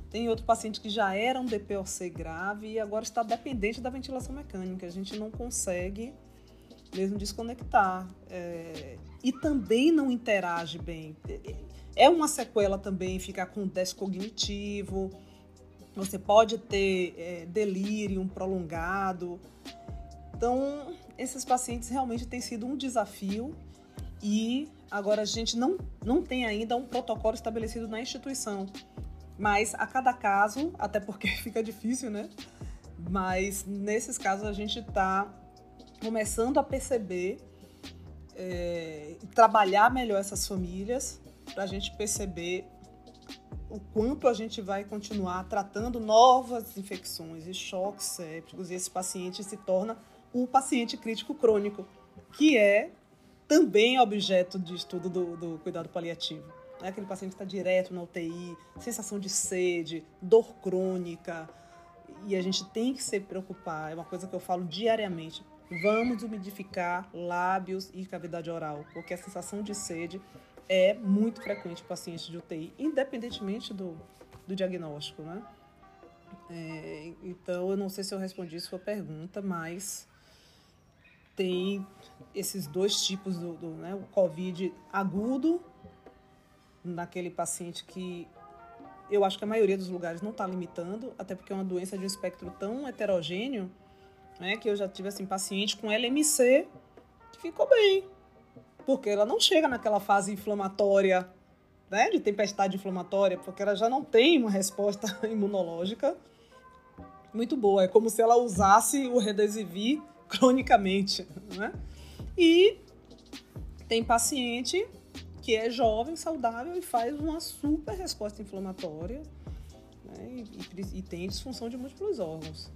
Speaker 3: Tem outro paciente que já era um DPOC grave e agora está dependente da ventilação mecânica. A gente não consegue mesmo desconectar. É, e também não interage bem. É uma sequela também ficar com descognitivo. Você pode ter é, delírio prolongado. Então, esses pacientes realmente têm sido um desafio e agora a gente não, não tem ainda um protocolo estabelecido na instituição. Mas a cada caso, até porque fica difícil, né? Mas nesses casos a gente está começando a perceber é, trabalhar melhor essas famílias para a gente perceber o quanto a gente vai continuar tratando novas infecções e choques sépticos e esse paciente se torna o paciente crítico crônico, que é também objeto de estudo do, do cuidado paliativo. É aquele paciente que está direto na UTI, sensação de sede, dor crônica, e a gente tem que se preocupar, é uma coisa que eu falo diariamente. Vamos umidificar lábios e cavidade oral, porque a sensação de sede é muito frequente pacientes de UTI, independentemente do, do diagnóstico, né? É, então, eu não sei se eu respondi sua pergunta, mas tem esses dois tipos do, do né, o COVID agudo, naquele paciente que eu acho que a maioria dos lugares não está limitando, até porque é uma doença de um espectro tão heterogêneo, né, que eu já tive assim paciente com LMC que ficou bem, porque ela não chega naquela fase inflamatória, né, de tempestade inflamatória, porque ela já não tem uma resposta imunológica muito boa. É como se ela usasse o Redesivir cronicamente, né? E tem paciente que é jovem, saudável e faz uma super resposta inflamatória né? e, e, e, tem disfunção de múltiplos órgãos.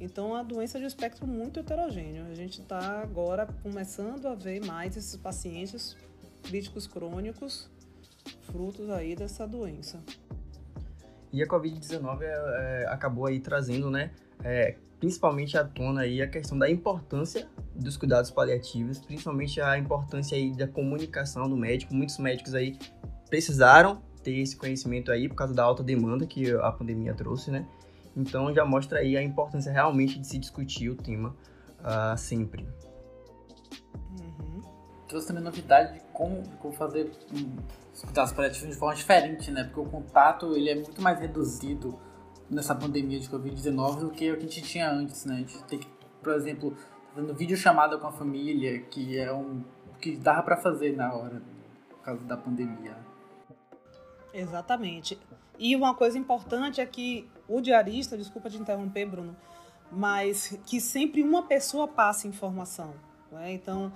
Speaker 3: Então, a doença é de espectro muito heterogêneo. A gente está agora começando a ver mais esses pacientes críticos crônicos, frutos aí dessa doença.
Speaker 2: E a Covid-19 é, é, acabou aí trazendo, né, é, principalmente à tona aí a questão da importância dos cuidados paliativos, principalmente a importância aí da comunicação do médico. Muitos médicos aí precisaram ter esse conhecimento aí por causa da alta demanda que a pandemia trouxe, né? Então já mostra aí a importância realmente de se discutir o tema uh, sempre.
Speaker 1: Uhum. Trouxe também novidade de como, de como fazer um, os cuidados paliativos de forma diferente, né? Porque o contato ele é muito mais reduzido nessa pandemia de Covid-19 do que o que a gente tinha antes, né? A gente tem que, por exemplo, fazendo vídeo chamada com a família, que é um que dava para fazer na hora, por causa da pandemia.
Speaker 3: Exatamente. E uma coisa importante é que o diarista, desculpa te interromper, Bruno, mas que sempre uma pessoa passe informação. Né? Então,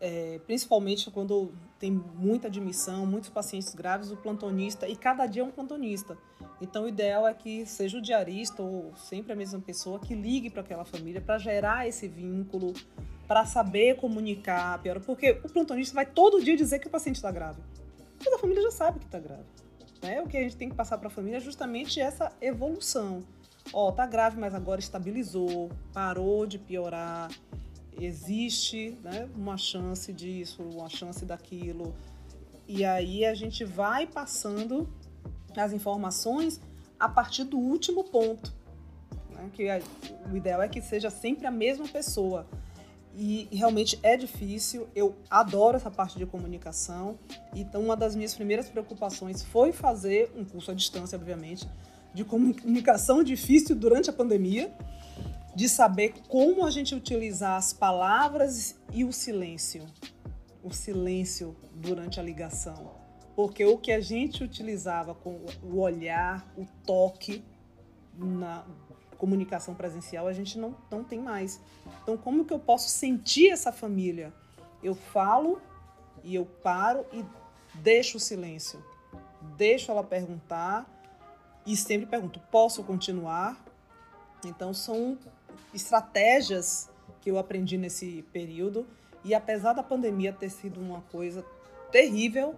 Speaker 3: é, principalmente quando tem muita admissão, muitos pacientes graves, o plantonista, e cada dia é um plantonista. Então, o ideal é que seja o diarista ou sempre a mesma pessoa que ligue para aquela família para gerar esse vínculo, para saber comunicar, porque o plantonista vai todo dia dizer que o paciente está grave. Mas a família já sabe que está grave. Né? O que a gente tem que passar para a família é justamente essa evolução. Ó, tá grave, mas agora estabilizou, parou de piorar, existe né, uma chance disso, uma chance daquilo. E aí a gente vai passando as informações a partir do último ponto. Né, que é, o ideal é que seja sempre a mesma pessoa. E realmente é difícil, eu adoro essa parte de comunicação. Então, uma das minhas primeiras preocupações foi fazer um curso à distância, obviamente, de comunicação difícil durante a pandemia de saber como a gente utilizar as palavras e o silêncio. O silêncio durante a ligação. Porque o que a gente utilizava com o olhar, o toque na comunicação presencial, a gente não, não tem mais. Então, como que eu posso sentir essa família? Eu falo e eu paro e deixo o silêncio. Deixo ela perguntar e sempre pergunto: posso continuar? Então, são estratégias que eu aprendi nesse período. E apesar da pandemia ter sido uma coisa terrível,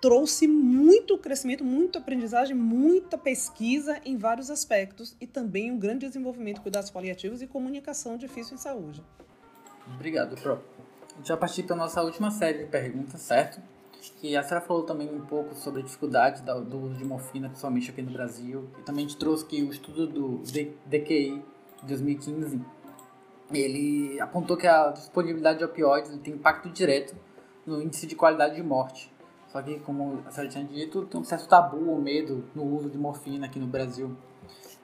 Speaker 3: trouxe muito crescimento, muita aprendizagem, muita pesquisa em vários aspectos e também um grande desenvolvimento de cuidados paliativos e comunicação difícil em saúde.
Speaker 1: Obrigado, Pro. Vai partir para nossa última série de perguntas, certo? Que a senhora falou também um pouco sobre a dificuldade do uso de morfina, principalmente aqui no Brasil. E também gente trouxe que o estudo do DQI 2015, ele apontou que a disponibilidade de opioides tem impacto direto no índice de qualidade de morte. Só que, como a senhora tinha dito, tem um certo tabu ou medo no uso de morfina aqui no Brasil.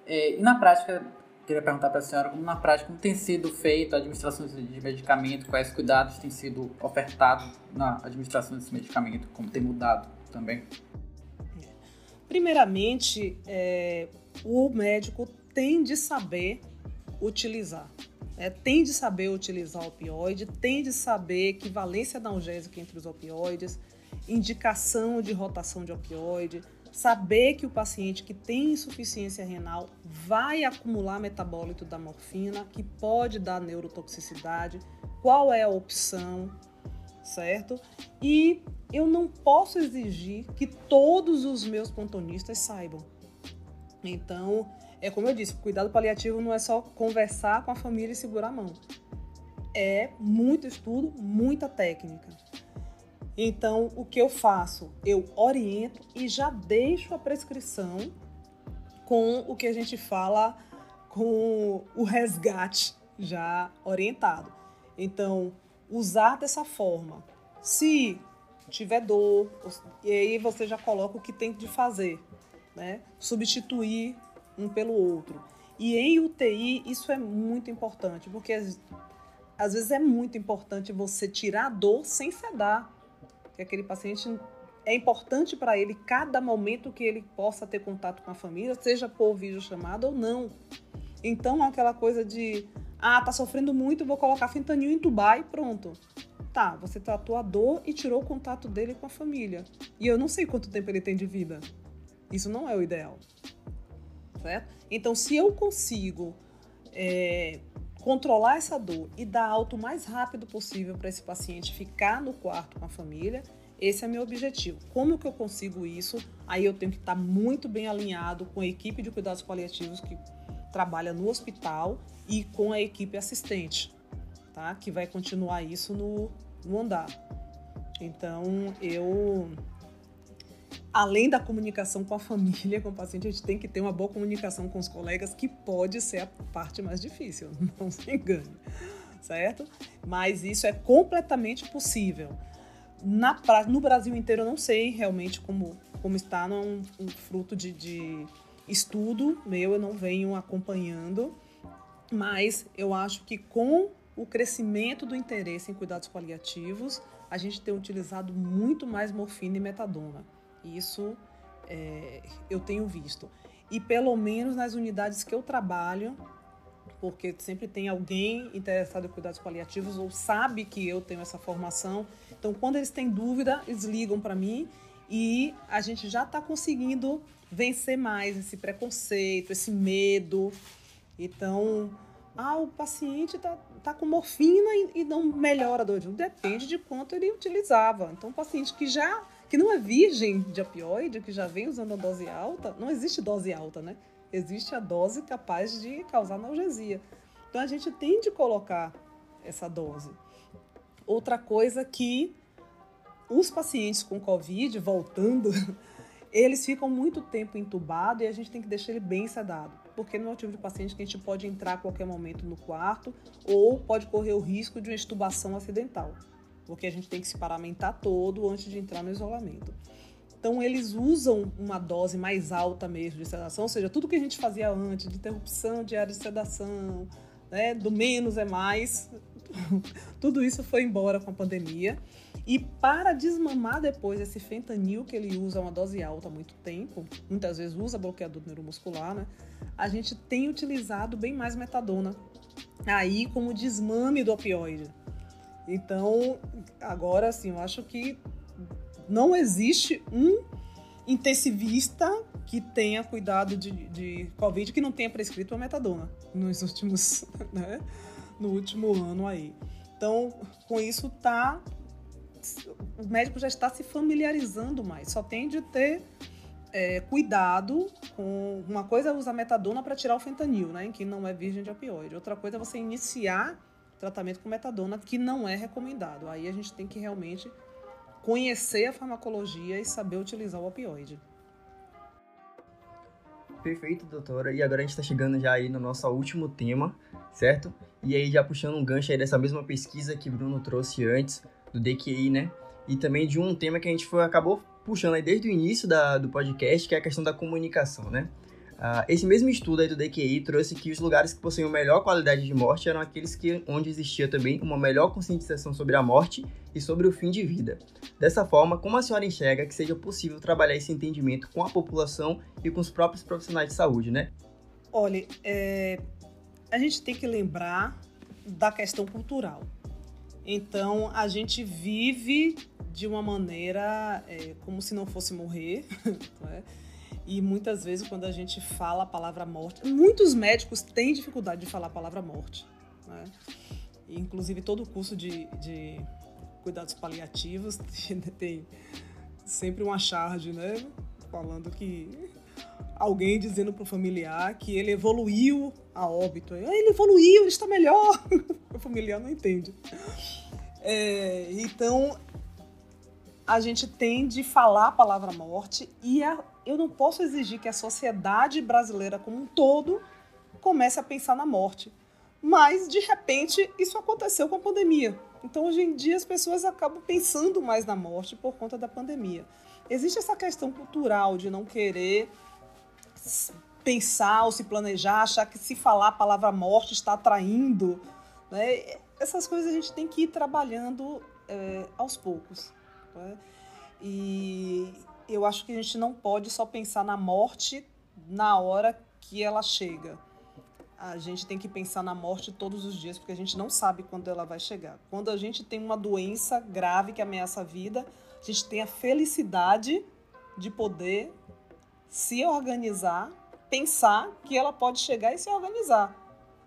Speaker 1: É, e na prática, queria perguntar para a senhora, como na prática, como tem sido feita a administração de medicamento, quais cuidados têm sido ofertados na administração desse medicamento, como tem mudado também?
Speaker 3: Primeiramente, é, o médico tem de saber utilizar. É, tem de saber utilizar opioide, tem de saber equivalência analgésica entre os opioides, indicação de rotação de opioide, saber que o paciente que tem insuficiência renal vai acumular metabólito da morfina, que pode dar neurotoxicidade, qual é a opção, certo? E eu não posso exigir que todos os meus pontonistas saibam. Então, é como eu disse, cuidado paliativo não é só conversar com a família e segurar a mão. É muito estudo, muita técnica. Então, o que eu faço? Eu oriento e já deixo a prescrição com o que a gente fala com o resgate já orientado. Então, usar dessa forma. Se tiver dor, e aí você já coloca o que tem de fazer, né? Substituir um pelo outro. E em UTI isso é muito importante, porque às vezes é muito importante você tirar a dor sem sedar. Que aquele paciente é importante para ele cada momento que ele possa ter contato com a família, seja por videochamada ou não. Então, aquela coisa de, ah, tá sofrendo muito, vou colocar fentanil em tubar e pronto. Tá, você tratou a dor e tirou o contato dele com a família. E eu não sei quanto tempo ele tem de vida. Isso não é o ideal. Certo? Então, se eu consigo é, controlar essa dor e dar alto o mais rápido possível para esse paciente ficar no quarto com a família, esse é meu objetivo. Como que eu consigo isso? Aí eu tenho que estar muito bem alinhado com a equipe de cuidados paliativos que trabalha no hospital e com a equipe assistente, tá? Que vai continuar isso no, no andar. Então, eu além da comunicação com a família, com o paciente, a gente tem que ter uma boa comunicação com os colegas, que pode ser a parte mais difícil, não se engane, certo? Mas isso é completamente possível. Na, no Brasil inteiro, eu não sei realmente como, como está, não é um, um fruto de, de estudo meu, eu não venho acompanhando, mas eu acho que com o crescimento do interesse em cuidados paliativos, a gente tem utilizado muito mais morfina e metadona. Isso é, eu tenho visto. E pelo menos nas unidades que eu trabalho, porque sempre tem alguém interessado em cuidados paliativos ou sabe que eu tenho essa formação. Então, quando eles têm dúvida, eles ligam para mim e a gente já está conseguindo vencer mais esse preconceito, esse medo. Então, ah, o paciente está tá com morfina e, e não melhora a dor. Depende de quanto ele utilizava. Então, o paciente que já que não é virgem de opioide, que já vem usando a dose alta, não existe dose alta, né? Existe a dose capaz de causar analgesia. Então a gente tem de colocar essa dose. Outra coisa que os pacientes com Covid, voltando, eles ficam muito tempo entubados e a gente tem que deixar ele bem sedado. Porque não é o tipo de paciente que a gente pode entrar a qualquer momento no quarto ou pode correr o risco de uma extubação acidental porque a gente tem que se paramentar todo antes de entrar no isolamento. Então, eles usam uma dose mais alta mesmo de sedação, ou seja, tudo que a gente fazia antes, de interrupção diária de sedação, né, do menos é mais, tudo isso foi embora com a pandemia. E para desmamar depois esse fentanil que ele usa uma dose alta há muito tempo, muitas vezes usa bloqueador neuromuscular, né? A gente tem utilizado bem mais metadona aí como desmame do opioide. Então, agora assim, eu acho que não existe um intensivista que tenha cuidado de, de Covid que não tenha prescrito a metadona nos últimos, né, no último ano aí. Então, com isso tá o médico já está se familiarizando mais. Só tem de ter é, cuidado com uma coisa é usar metadona para tirar o fentanil, né, que não é virgem de opioide. Outra coisa é você iniciar tratamento com metadona, que não é recomendado. Aí a gente tem que realmente conhecer a farmacologia e saber utilizar o opioide.
Speaker 2: Perfeito, doutora. E agora a gente está chegando já aí no nosso último tema, certo? E aí já puxando um gancho aí dessa mesma pesquisa que Bruno trouxe antes, do DQI, né? E também de um tema que a gente foi, acabou puxando aí desde o início da, do podcast, que é a questão da comunicação, né? Uh, esse mesmo estudo aí do DQI trouxe que os lugares que possuíam melhor qualidade de morte eram aqueles que, onde existia também uma melhor conscientização sobre a morte e sobre o fim de vida. Dessa forma, como a senhora enxerga que seja possível trabalhar esse entendimento com a população e com os próprios profissionais de saúde, né?
Speaker 3: Olha, é, a gente tem que lembrar da questão cultural. Então, a gente vive de uma maneira é, como se não fosse morrer, não é? E muitas vezes, quando a gente fala a palavra morte, muitos médicos têm dificuldade de falar a palavra morte. Né? inclusive, todo o curso de, de cuidados paliativos tem sempre uma charge, né? Falando que alguém dizendo para o familiar que ele evoluiu a óbito. Ele evoluiu, ele está melhor. o familiar não entende. É, então, a gente tem de falar a palavra morte e a, eu não posso exigir que a sociedade brasileira como um todo comece a pensar na morte. Mas, de repente, isso aconteceu com a pandemia. Então, hoje em dia, as pessoas acabam pensando mais na morte por conta da pandemia. Existe essa questão cultural de não querer pensar ou se planejar, achar que se falar a palavra morte está atraindo. Né? Essas coisas a gente tem que ir trabalhando é, aos poucos. Né? E eu acho que a gente não pode só pensar na morte na hora que ela chega. A gente tem que pensar na morte todos os dias, porque a gente não sabe quando ela vai chegar. Quando a gente tem uma doença grave que ameaça a vida, a gente tem a felicidade de poder se organizar, pensar que ela pode chegar e se organizar.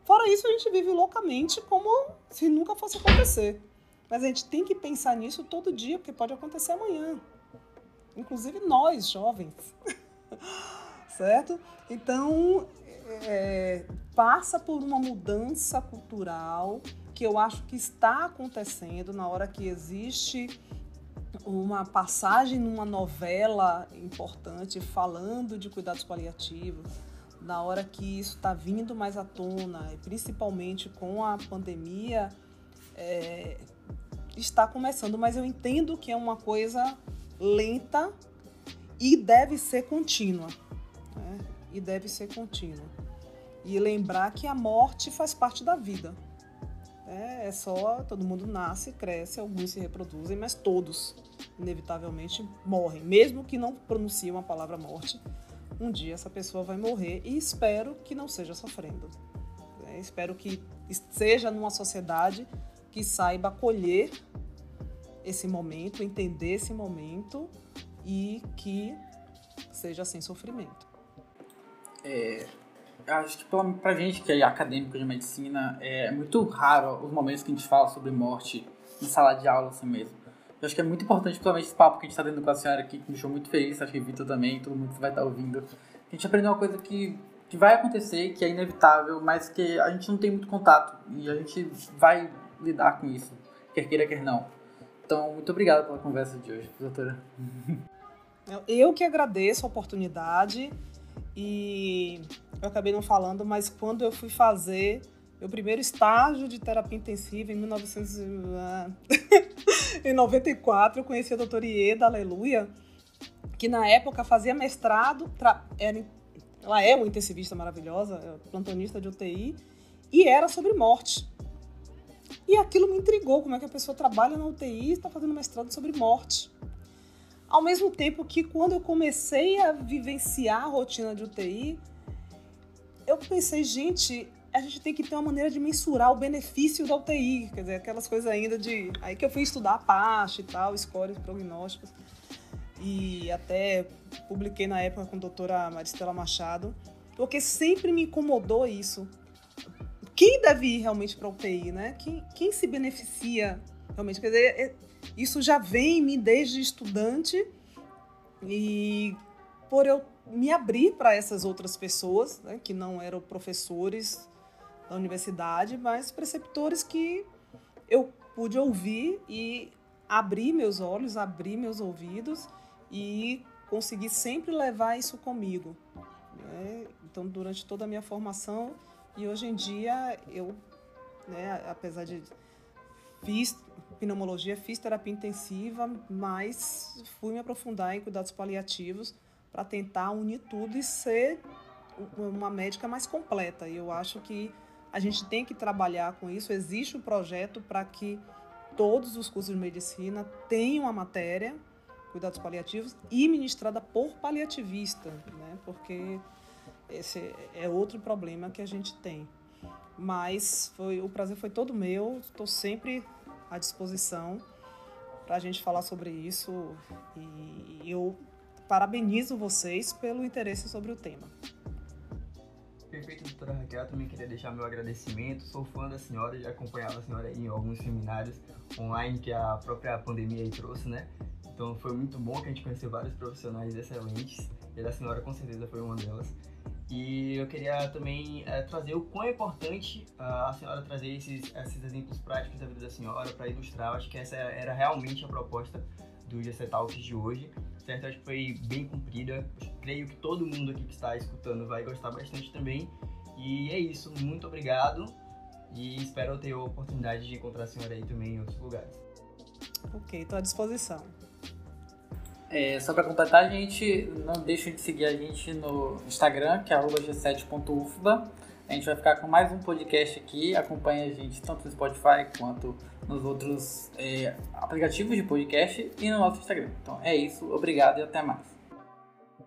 Speaker 3: Fora isso, a gente vive loucamente como se nunca fosse acontecer. Mas a gente tem que pensar nisso todo dia, porque pode acontecer amanhã. Inclusive nós, jovens. certo? Então, é, passa por uma mudança cultural que eu acho que está acontecendo na hora que existe uma passagem numa novela importante falando de cuidados paliativos, na hora que isso está vindo mais à tona, principalmente com a pandemia, é, está começando, mas eu entendo que é uma coisa lenta e deve ser contínua. Né? E deve ser contínua. E lembrar que a morte faz parte da vida. É, é só, todo mundo nasce, cresce, alguns se reproduzem, mas todos, inevitavelmente, morrem. Mesmo que não pronunciem a palavra morte, um dia essa pessoa vai morrer e espero que não seja sofrendo. É, espero que seja numa sociedade que saiba acolher esse momento, entender esse momento e que seja sem sofrimento.
Speaker 1: É, acho que pra, gente que é acadêmico de medicina, é muito raro os momentos que a gente fala sobre morte em sala de aula assim mesmo. Eu acho que é muito importante, principalmente esse papo que a gente está tendo com a senhora aqui, que me deixou muito feliz, acho que Vitor também, todo mundo que vai estar tá ouvindo. A gente aprendeu uma coisa que, que vai acontecer, que é inevitável, mas que a gente não tem muito contato e a gente vai lidar com isso, quer queira, quer não. Então, muito obrigado pela conversa de hoje, doutora.
Speaker 3: Eu que agradeço a oportunidade e eu acabei não falando, mas quando eu fui fazer meu primeiro estágio de terapia intensiva em 1994, eu conheci a doutora Ieda Aleluia, que na época fazia mestrado, era, ela é uma intensivista maravilhosa, é plantonista de UTI, e era sobre morte. E aquilo me intrigou, como é que a pessoa trabalha na UTI e está fazendo mestrado sobre morte. Ao mesmo tempo que quando eu comecei a vivenciar a rotina de UTI, eu pensei, gente, a gente tem que ter uma maneira de mensurar o benefício da UTI, quer dizer, aquelas coisas ainda de... Aí que eu fui estudar a PASH e tal, scores prognósticos, e até publiquei na época com a doutora Maristela Machado, porque sempre me incomodou isso, quem deve ir realmente para a UTI, né? Quem, quem se beneficia realmente? Quer dizer, é, isso já vem em mim desde estudante e por eu me abrir para essas outras pessoas, né, que não eram professores da universidade, mas preceptores que eu pude ouvir e abrir meus olhos, abrir meus ouvidos e conseguir sempre levar isso comigo. Né? Então, durante toda a minha formação, e hoje em dia eu, né, apesar de fiz pneumologia, fiz terapia intensiva, mas fui me aprofundar em cuidados paliativos para tentar unir tudo e ser uma médica mais completa. E eu acho que a gente tem que trabalhar com isso. Existe um projeto para que todos os cursos de medicina tenham a matéria cuidados paliativos e ministrada por paliativista, né? Porque esse é outro problema que a gente tem. Mas foi, o prazer foi todo meu, estou sempre à disposição para a gente falar sobre isso e eu parabenizo vocês pelo interesse sobre o tema.
Speaker 2: Perfeito, doutora Raquel. Também queria deixar meu agradecimento. Sou fã da senhora, já acompanhava a senhora em alguns seminários online que a própria pandemia trouxe, né? Então foi muito bom que a gente conheceu vários profissionais excelentes e a senhora com certeza foi uma delas. E eu queria também é, trazer o quão é importante uh, a senhora trazer esses, esses exemplos práticos da vida da senhora para ilustrar. Eu acho que essa era realmente a proposta do GC Talks de hoje. Certo? Acho que foi bem cumprida. Creio que todo mundo aqui que está escutando vai gostar bastante também. E é isso. Muito obrigado. E espero ter a oportunidade de encontrar a senhora aí também em outros lugares.
Speaker 3: Ok, estou à disposição.
Speaker 1: É, só para completar, a gente não deixe de seguir a gente no Instagram, que é g7.ufba. A gente vai ficar com mais um podcast aqui. Acompanhe a gente tanto no Spotify quanto nos outros é, aplicativos de podcast e no nosso Instagram. Então é isso, obrigado e até mais.